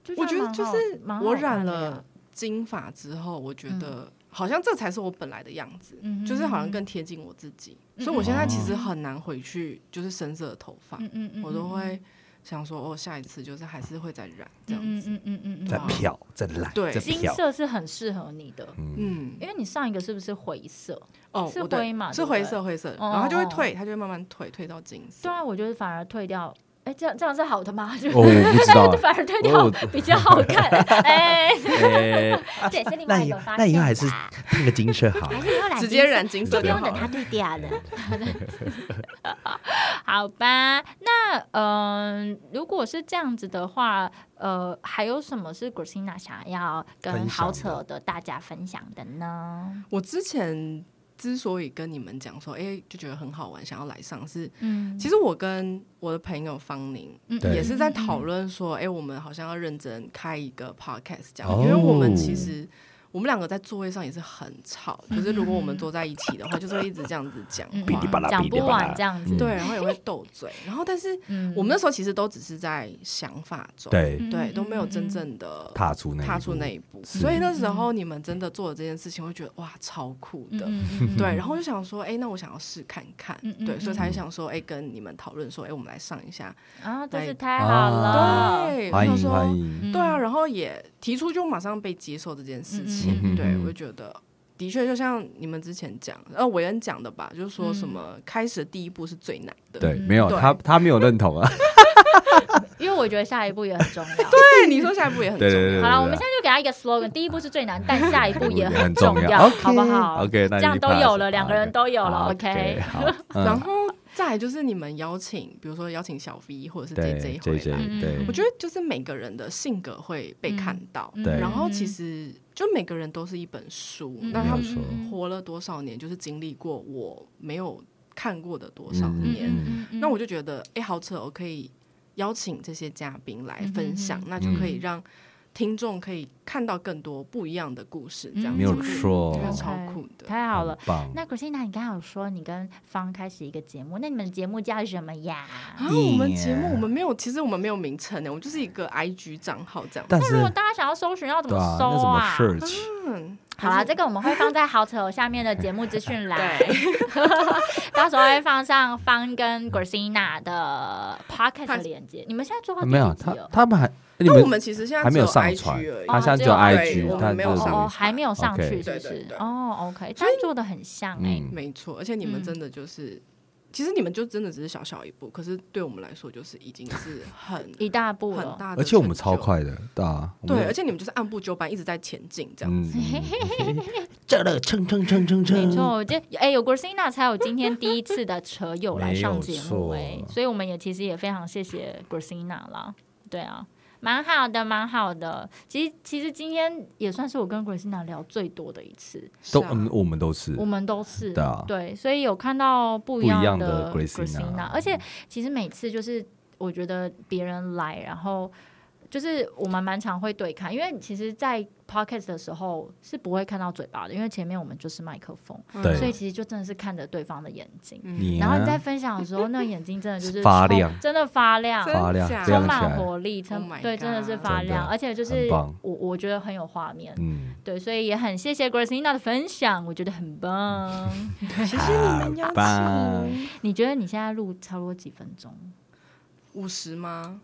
Speaker 2: 就
Speaker 3: 我觉得就是我染了金发之后，我觉得好像这才是我本来的样子，
Speaker 2: 嗯
Speaker 3: 就是好像
Speaker 2: 嗯
Speaker 3: 更贴近我自己，
Speaker 2: 嗯
Speaker 3: 所以我现在其
Speaker 1: 哦
Speaker 3: 实很难回去就是深色的头发，
Speaker 2: 嗯嗯嗯，
Speaker 3: 我都
Speaker 2: 嗯
Speaker 3: 会想说哦，下一次就是还是会再染这样子，
Speaker 2: 嗯嗯嗯嗯。
Speaker 1: 再漂再染，
Speaker 3: 对，
Speaker 2: 金色是很适合你的，
Speaker 1: 嗯，
Speaker 3: 嗯，
Speaker 2: 因为你上一个是不是灰色？
Speaker 3: 哦，
Speaker 2: 是灰嘛
Speaker 3: 是灰色灰色，
Speaker 2: 哦
Speaker 3: 然后它就会
Speaker 2: 哦
Speaker 3: 退，它就会慢慢退退到金色。
Speaker 2: 对，啊，我觉得反而退掉，哎，这样这样是好的吗？就
Speaker 1: 哦，我不知道啊，
Speaker 2: 反而退掉
Speaker 1: 我
Speaker 2: 比较好看，哎，
Speaker 1: 哎，
Speaker 2: 这也是另
Speaker 1: 那以
Speaker 2: 外一个发现。
Speaker 1: 那以后还是那个金色好，
Speaker 2: 还是以后染
Speaker 3: 直接染金色
Speaker 2: 就不用等。它对掉了。好吧，那嗯、如果是这样子的话，呃，还有什么是 Christina 想要跟好扯的大家分享的呢？
Speaker 3: 我之前之所以跟你们讲说，哎、就觉得很好玩，想要来上是，
Speaker 2: 嗯，
Speaker 3: 其实我跟我的朋友方宁
Speaker 2: 嗯
Speaker 3: 也是在讨论说，哎、我们好像要认真开一个 podcast 这样，
Speaker 1: 哦。
Speaker 3: 因为我们其实我们两个在座位上也是很吵，就是如果我们坐在一起的话，就是会一直这样子讲
Speaker 2: 嗯
Speaker 3: 话
Speaker 2: 讲不完这样子，
Speaker 1: 嗯。
Speaker 3: 对，然后也会斗嘴，然后但是
Speaker 2: 嗯。
Speaker 3: 我们那时候其实都只是在想法中，
Speaker 1: 对，
Speaker 2: 嗯
Speaker 3: 对，都没有真正的
Speaker 1: 踏出那一
Speaker 3: 踏出
Speaker 1: 步
Speaker 3: 那一步，所以那时候你们真的做了这件事情，会觉得哇超酷的，对，然后就想说，哎、那我想要试看看，对，所以
Speaker 2: 嗯。
Speaker 3: 才想说，哎、跟你们讨论说，哎、我们来上一下，
Speaker 2: 啊，真是太好了，
Speaker 3: 对，
Speaker 1: 欢迎欢迎，
Speaker 2: 嗯
Speaker 3: 对啊，然后也提出就马上被接受这件事情，对
Speaker 1: 嗯
Speaker 3: 我就觉得。的确，就像你们之前讲，呃，韦恩讲的吧，就是说
Speaker 2: 嗯。
Speaker 3: 什么开始的第一步是最难的。
Speaker 1: 对，
Speaker 2: 嗯
Speaker 1: 没有他他没有认同啊，
Speaker 2: 因为我觉得下一步也很重要。
Speaker 3: 对，你说下一步也很重要。
Speaker 1: 对对对
Speaker 2: 好了，我们现在就给他一个 slogan：第一步是最难，但下一步也
Speaker 1: 很
Speaker 2: 很重
Speaker 1: 重要。
Speaker 2: 好不好
Speaker 1: ？OK，那
Speaker 2: 这样都有了，两个人都有了，OK。
Speaker 3: 然后再来就是你们邀请，比如说邀请小 V 或者是 J J 回来
Speaker 1: 对。
Speaker 3: 我觉得就是每个人的性格会被看到，
Speaker 2: 嗯
Speaker 1: 对。
Speaker 3: 然后其实就每个人都是一本书，
Speaker 2: 嗯。
Speaker 3: 那他们活了多少年，就是经历过我没有看过的多少
Speaker 1: 嗯
Speaker 3: 年，那我就觉得，哎、好扯，我可以邀请这些嘉宾来分享，
Speaker 2: 嗯
Speaker 3: 那就可以让听众可以看到更多不一样的故事，这样子、
Speaker 2: 嗯
Speaker 1: 没有
Speaker 3: 我觉得
Speaker 1: 错
Speaker 3: 我觉得
Speaker 2: OK
Speaker 3: 超酷的。
Speaker 2: 太好了。那 Christina，你刚刚有说你跟方开始一个节目，那你们节目叫什么呀？
Speaker 3: 啊，我们节目我们没有，其实我们没有名称呢，我们就是一个 IG 账号这样。
Speaker 1: 但是
Speaker 2: 那如果大家想要搜寻，要怎么搜
Speaker 1: 那怎么
Speaker 2: 啊？
Speaker 3: 嗯，
Speaker 2: 好啦，这个我们会放在好扯下面的节目资讯栏，到时候会放上方跟 Christina 的 podcast 的链接。你们现在做到第
Speaker 1: 没有他？他们还你
Speaker 3: 那我
Speaker 1: 们
Speaker 3: 们其实现在
Speaker 1: 还没有上传
Speaker 3: IG 而已，
Speaker 1: 他现在只有 IG，他
Speaker 3: 我们没有
Speaker 2: 哦还没有上去，是不是？哦，OK，但做的很像哎。
Speaker 1: 嗯，
Speaker 3: 没错，而且你们
Speaker 2: 嗯
Speaker 3: 真的就是，其实你们就真的只是小小一步，可是对我们来说就是已经是很
Speaker 2: 一大步了，
Speaker 3: 很大的，
Speaker 1: 而且我们超。快的，对啊，我们
Speaker 3: 对，而且你们就是按部就班，一直在前进，这样。
Speaker 1: 嗯，这了蹭蹭蹭蹭蹭，
Speaker 2: 没错，我觉得哎，有 Gracina 才有今天第一次的车友来上节目
Speaker 1: 没有
Speaker 2: 哎，
Speaker 1: 错
Speaker 2: 所以我们也其实也非常谢谢 Gracina 啦。对啊，蛮好的，蛮好的。其实其实今天也算是我跟 Gracina 聊最多的一次，
Speaker 1: 都嗯，我们都是。
Speaker 2: 我们都是
Speaker 1: 对啊。
Speaker 2: 对，所以有看到不一
Speaker 1: 样
Speaker 2: 样
Speaker 1: 的 Christina，Christina
Speaker 2: 而且其实每次就是我觉得别人来，然后就是我们蛮常会对看，因为其实，在 podcast 的时候是不会看到嘴巴的，因为前面我们就是麦克风，
Speaker 1: 对。
Speaker 2: 所以其实就真的是看着对方的眼睛。
Speaker 1: 你
Speaker 2: 然后你
Speaker 1: 啊
Speaker 2: 在分享的时候，那眼睛真的就是充
Speaker 1: 发亮。
Speaker 2: 真的发亮，
Speaker 3: 真
Speaker 1: 发亮
Speaker 2: 充满活力，充
Speaker 3: Oh
Speaker 2: 对，真的是发亮，而且就是我我觉得很有画面，
Speaker 1: 嗯，
Speaker 2: 对，所以也很谢谢 Graceina 的分享，我觉得很棒。
Speaker 3: 谢谢你们邀
Speaker 1: 棒
Speaker 3: 请。
Speaker 2: 你觉得你现在录差不多几分钟？
Speaker 3: 五十吗？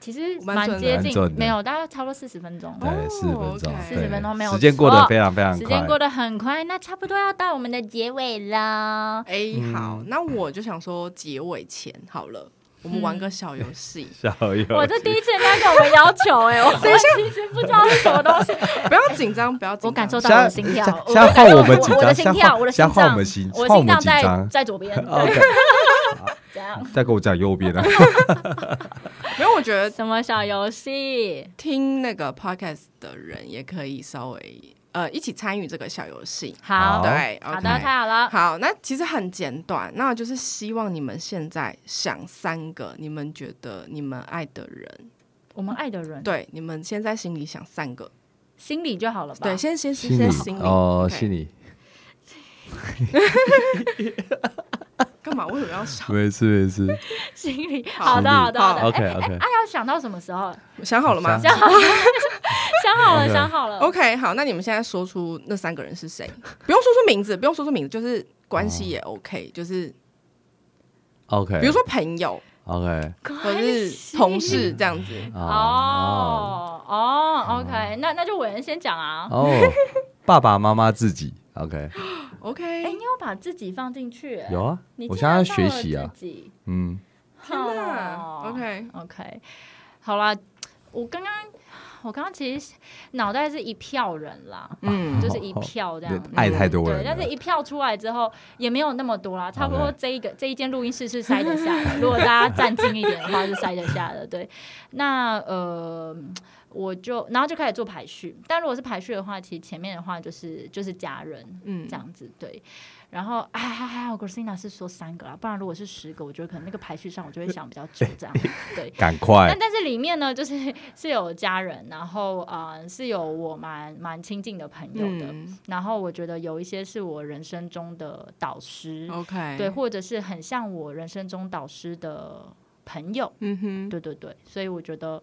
Speaker 2: 其实
Speaker 3: 蛮
Speaker 2: 接近没有，大概差不多四十分钟。
Speaker 1: 对，
Speaker 3: 哦
Speaker 1: 四十分钟对。
Speaker 2: 40分钟没有
Speaker 1: 时间过得非常非常快，
Speaker 2: 时间过得很快，那差不多要到我们的结尾了。
Speaker 3: 哎、
Speaker 1: 嗯。
Speaker 3: 好，那我就想说结尾前好了，我们玩个小游戏，
Speaker 1: 小友，
Speaker 2: 我这第一次人家给我们要求、哎，我等一下其实不知道是什么东西，
Speaker 3: 不要紧张，不要紧张。
Speaker 2: 我感受到我的心跳，
Speaker 1: 现在换我们紧
Speaker 2: 我的，心跳，我的心脏，我的心脏在。在左边
Speaker 1: 再跟我讲右边啊。
Speaker 3: 没有，我觉得
Speaker 2: 什么小游戏？
Speaker 3: 听那个 podcast 的人也可以稍微呃一起参与这个小游戏。
Speaker 2: 好
Speaker 3: 对，
Speaker 2: 好的，太好了。
Speaker 3: 好，那其实很简短，那就是希望你们现在想三个你们觉得你们爱的人，
Speaker 2: 我们爱的人，
Speaker 3: 对，你们先在心里想三个，
Speaker 2: 心里就好了吧？
Speaker 3: 对，先先先
Speaker 1: 心里哦，心里
Speaker 3: 干嘛？为什么要想？
Speaker 1: 没事没事。
Speaker 2: 心里。
Speaker 3: 好
Speaker 2: 好的，好的，好的。
Speaker 1: OK
Speaker 2: 哎
Speaker 1: OK，
Speaker 2: 哎，要想到什么时候？
Speaker 3: 想好了吗
Speaker 1: 想
Speaker 2: 想好了，想好了
Speaker 1: ，OK
Speaker 2: 想好了。
Speaker 3: ？OK，好，那你们现在说出那三个人是谁？不用说出名字，不用说出名字，就是关系也 OK，、就是
Speaker 1: 哦 OK，
Speaker 3: 比如说朋友
Speaker 1: OK
Speaker 3: 或者是同事这样子。
Speaker 2: 哦哦，OK，那那就伟人先讲啊。
Speaker 1: 哦，爸爸妈妈自己 OK
Speaker 3: OK，
Speaker 2: 哎，你有把自己放进去？哎。
Speaker 1: 有啊
Speaker 2: 你，
Speaker 1: 我现在要学习啊，
Speaker 2: 自己。
Speaker 1: 嗯，
Speaker 3: 天哪
Speaker 2: 哦，OK，OK，好啦，我刚刚我刚刚其实脑袋是一票人啦，
Speaker 3: 嗯
Speaker 2: 就是一票这样
Speaker 1: 对。爱太多了。
Speaker 2: 但是一票出来之后也没有那么多啦，差不多
Speaker 1: OK
Speaker 2: 这一个这一间录音室是塞得下的，如果大家站近一点的话是塞得下的。对，那呃，我就然后就开始做排序。但如果是排序的话，其实前面的话就是就是家人
Speaker 3: 嗯。
Speaker 2: 这，样子对。然后还还还好，Christina 是说三个啦，不然如果是十个，我觉得可能那个排序上我就会想比较久这样。对，
Speaker 1: 赶快。
Speaker 2: 但但是里面呢，就是 是有家人，然后呃是有我蛮蛮亲近的朋友的，
Speaker 3: 嗯。
Speaker 2: 然后我觉得有一些是我人生中的导师
Speaker 3: ，，OK，
Speaker 2: 对，，或者是很像我人生中导师的朋友，
Speaker 3: 嗯哼，
Speaker 2: 对对对，所以我觉得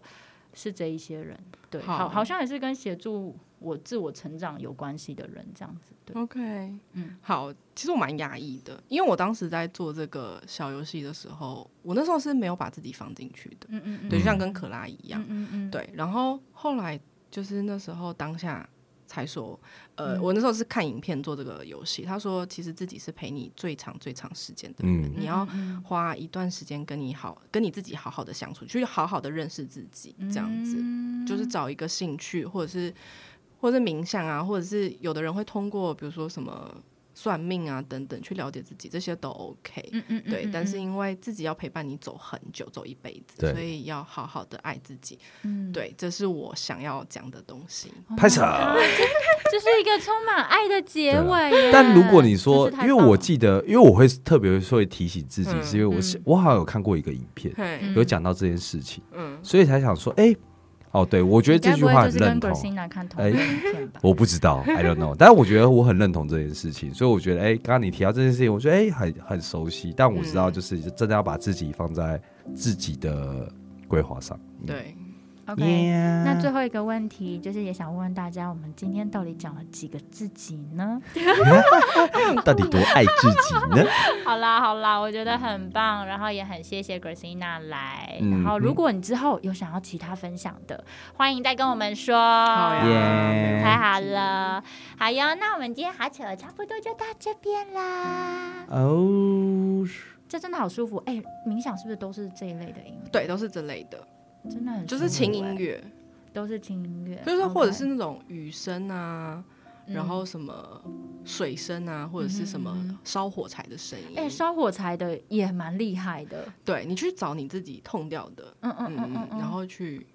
Speaker 2: 是这一些人，对，
Speaker 3: 好。
Speaker 2: 好好像也是跟协助我自我成长有关系的人这样子，对
Speaker 3: ，OK，
Speaker 2: 嗯。
Speaker 3: 好，其实我蛮压抑的，因为我当时在做这个小游戏的时候，我那时候是没有把自己放进去的，
Speaker 2: 嗯嗯嗯，
Speaker 3: 对，就像
Speaker 1: 嗯
Speaker 3: 跟可拉一样，
Speaker 2: 嗯嗯嗯，
Speaker 3: 对，然后后来就是那时候当下才说，呃，
Speaker 2: 嗯。
Speaker 3: 我那时候是看影片做这个游戏，他说其实自己是陪你最长最长时间的人，
Speaker 1: 嗯。
Speaker 3: 你要
Speaker 2: 嗯
Speaker 3: 花一段时间跟你好，跟你自己好好的相处，去好好的认识自己，这样子，
Speaker 2: 嗯。
Speaker 3: 就是找一个兴趣，或者是或者是冥想啊，或者是有的人会通过比如说什么算命啊等等去了解自己，这些都 OK。
Speaker 2: 嗯嗯嗯
Speaker 3: 对，但是
Speaker 2: 嗯
Speaker 3: 因为自己要陪伴你走很久，走一辈子，所以要好好的爱自己。
Speaker 2: 嗯
Speaker 3: 对，这是我想要讲的东西。
Speaker 1: 拍手。
Speaker 2: 这是一个充满爱的结尾。
Speaker 1: 但如果你说因为我记得，因为我会特别会提醒自己，
Speaker 3: 嗯
Speaker 1: 是因为我
Speaker 2: 嗯
Speaker 1: 我好像有看过一个影片，有讲到这件事情，
Speaker 3: 嗯，
Speaker 1: 所以才想说，哎，哦，对我觉得这句话很认同。
Speaker 2: 吧？
Speaker 1: 我不知道，I don't know，但是我觉得我很认同这件事情，所以我觉得，哎，刚刚你提到这件事情，我觉得哎很很熟悉，但我知道
Speaker 3: 嗯
Speaker 1: 就是真的要把自己放在自己的规划上。
Speaker 3: 对，
Speaker 2: OK，、
Speaker 1: Yeah
Speaker 2: 那最后一个问题就是也想问问大家，我们今天到底讲了几个自己呢？
Speaker 1: 到底多爱自己呢？
Speaker 2: 好啦好啦，我觉得很棒，然后也很谢谢 Gracina 来。
Speaker 1: 嗯
Speaker 2: 然后如果你之后有想要其他分享的，欢迎再跟我们说。
Speaker 3: 好呀
Speaker 1: 耶
Speaker 2: 太好了，好哟，那我们今天好扯，差不多就到这边啦。
Speaker 1: 哦，
Speaker 2: 这真的好舒服，哎、冥想是不是都是这一类的音乐？
Speaker 3: 对，都是这类的，
Speaker 2: 真的很
Speaker 3: 就是轻音乐，
Speaker 2: 都是轻音乐，
Speaker 3: 就是或者是那种雨声啊，然后什么水声啊，或者是什么烧火柴的声音。
Speaker 2: 哎、烧火柴的也蛮厉害的，
Speaker 3: 对你去找你自己痛掉的，
Speaker 2: 嗯嗯嗯嗯嗯，
Speaker 3: 然后去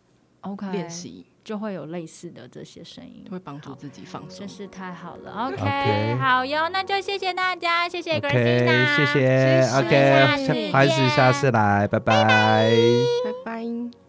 Speaker 2: OK
Speaker 3: 练习，
Speaker 2: 就会有类似的这些声音，
Speaker 3: 会帮助。自己放松
Speaker 2: 真。是太好了。OK，, 好哟，那就谢谢大家，谢谢 OK，Christina，
Speaker 1: 谢谢
Speaker 3: 谢谢
Speaker 1: ，OK，
Speaker 2: 下次
Speaker 1: 下次来，拜拜。
Speaker 3: 拜拜。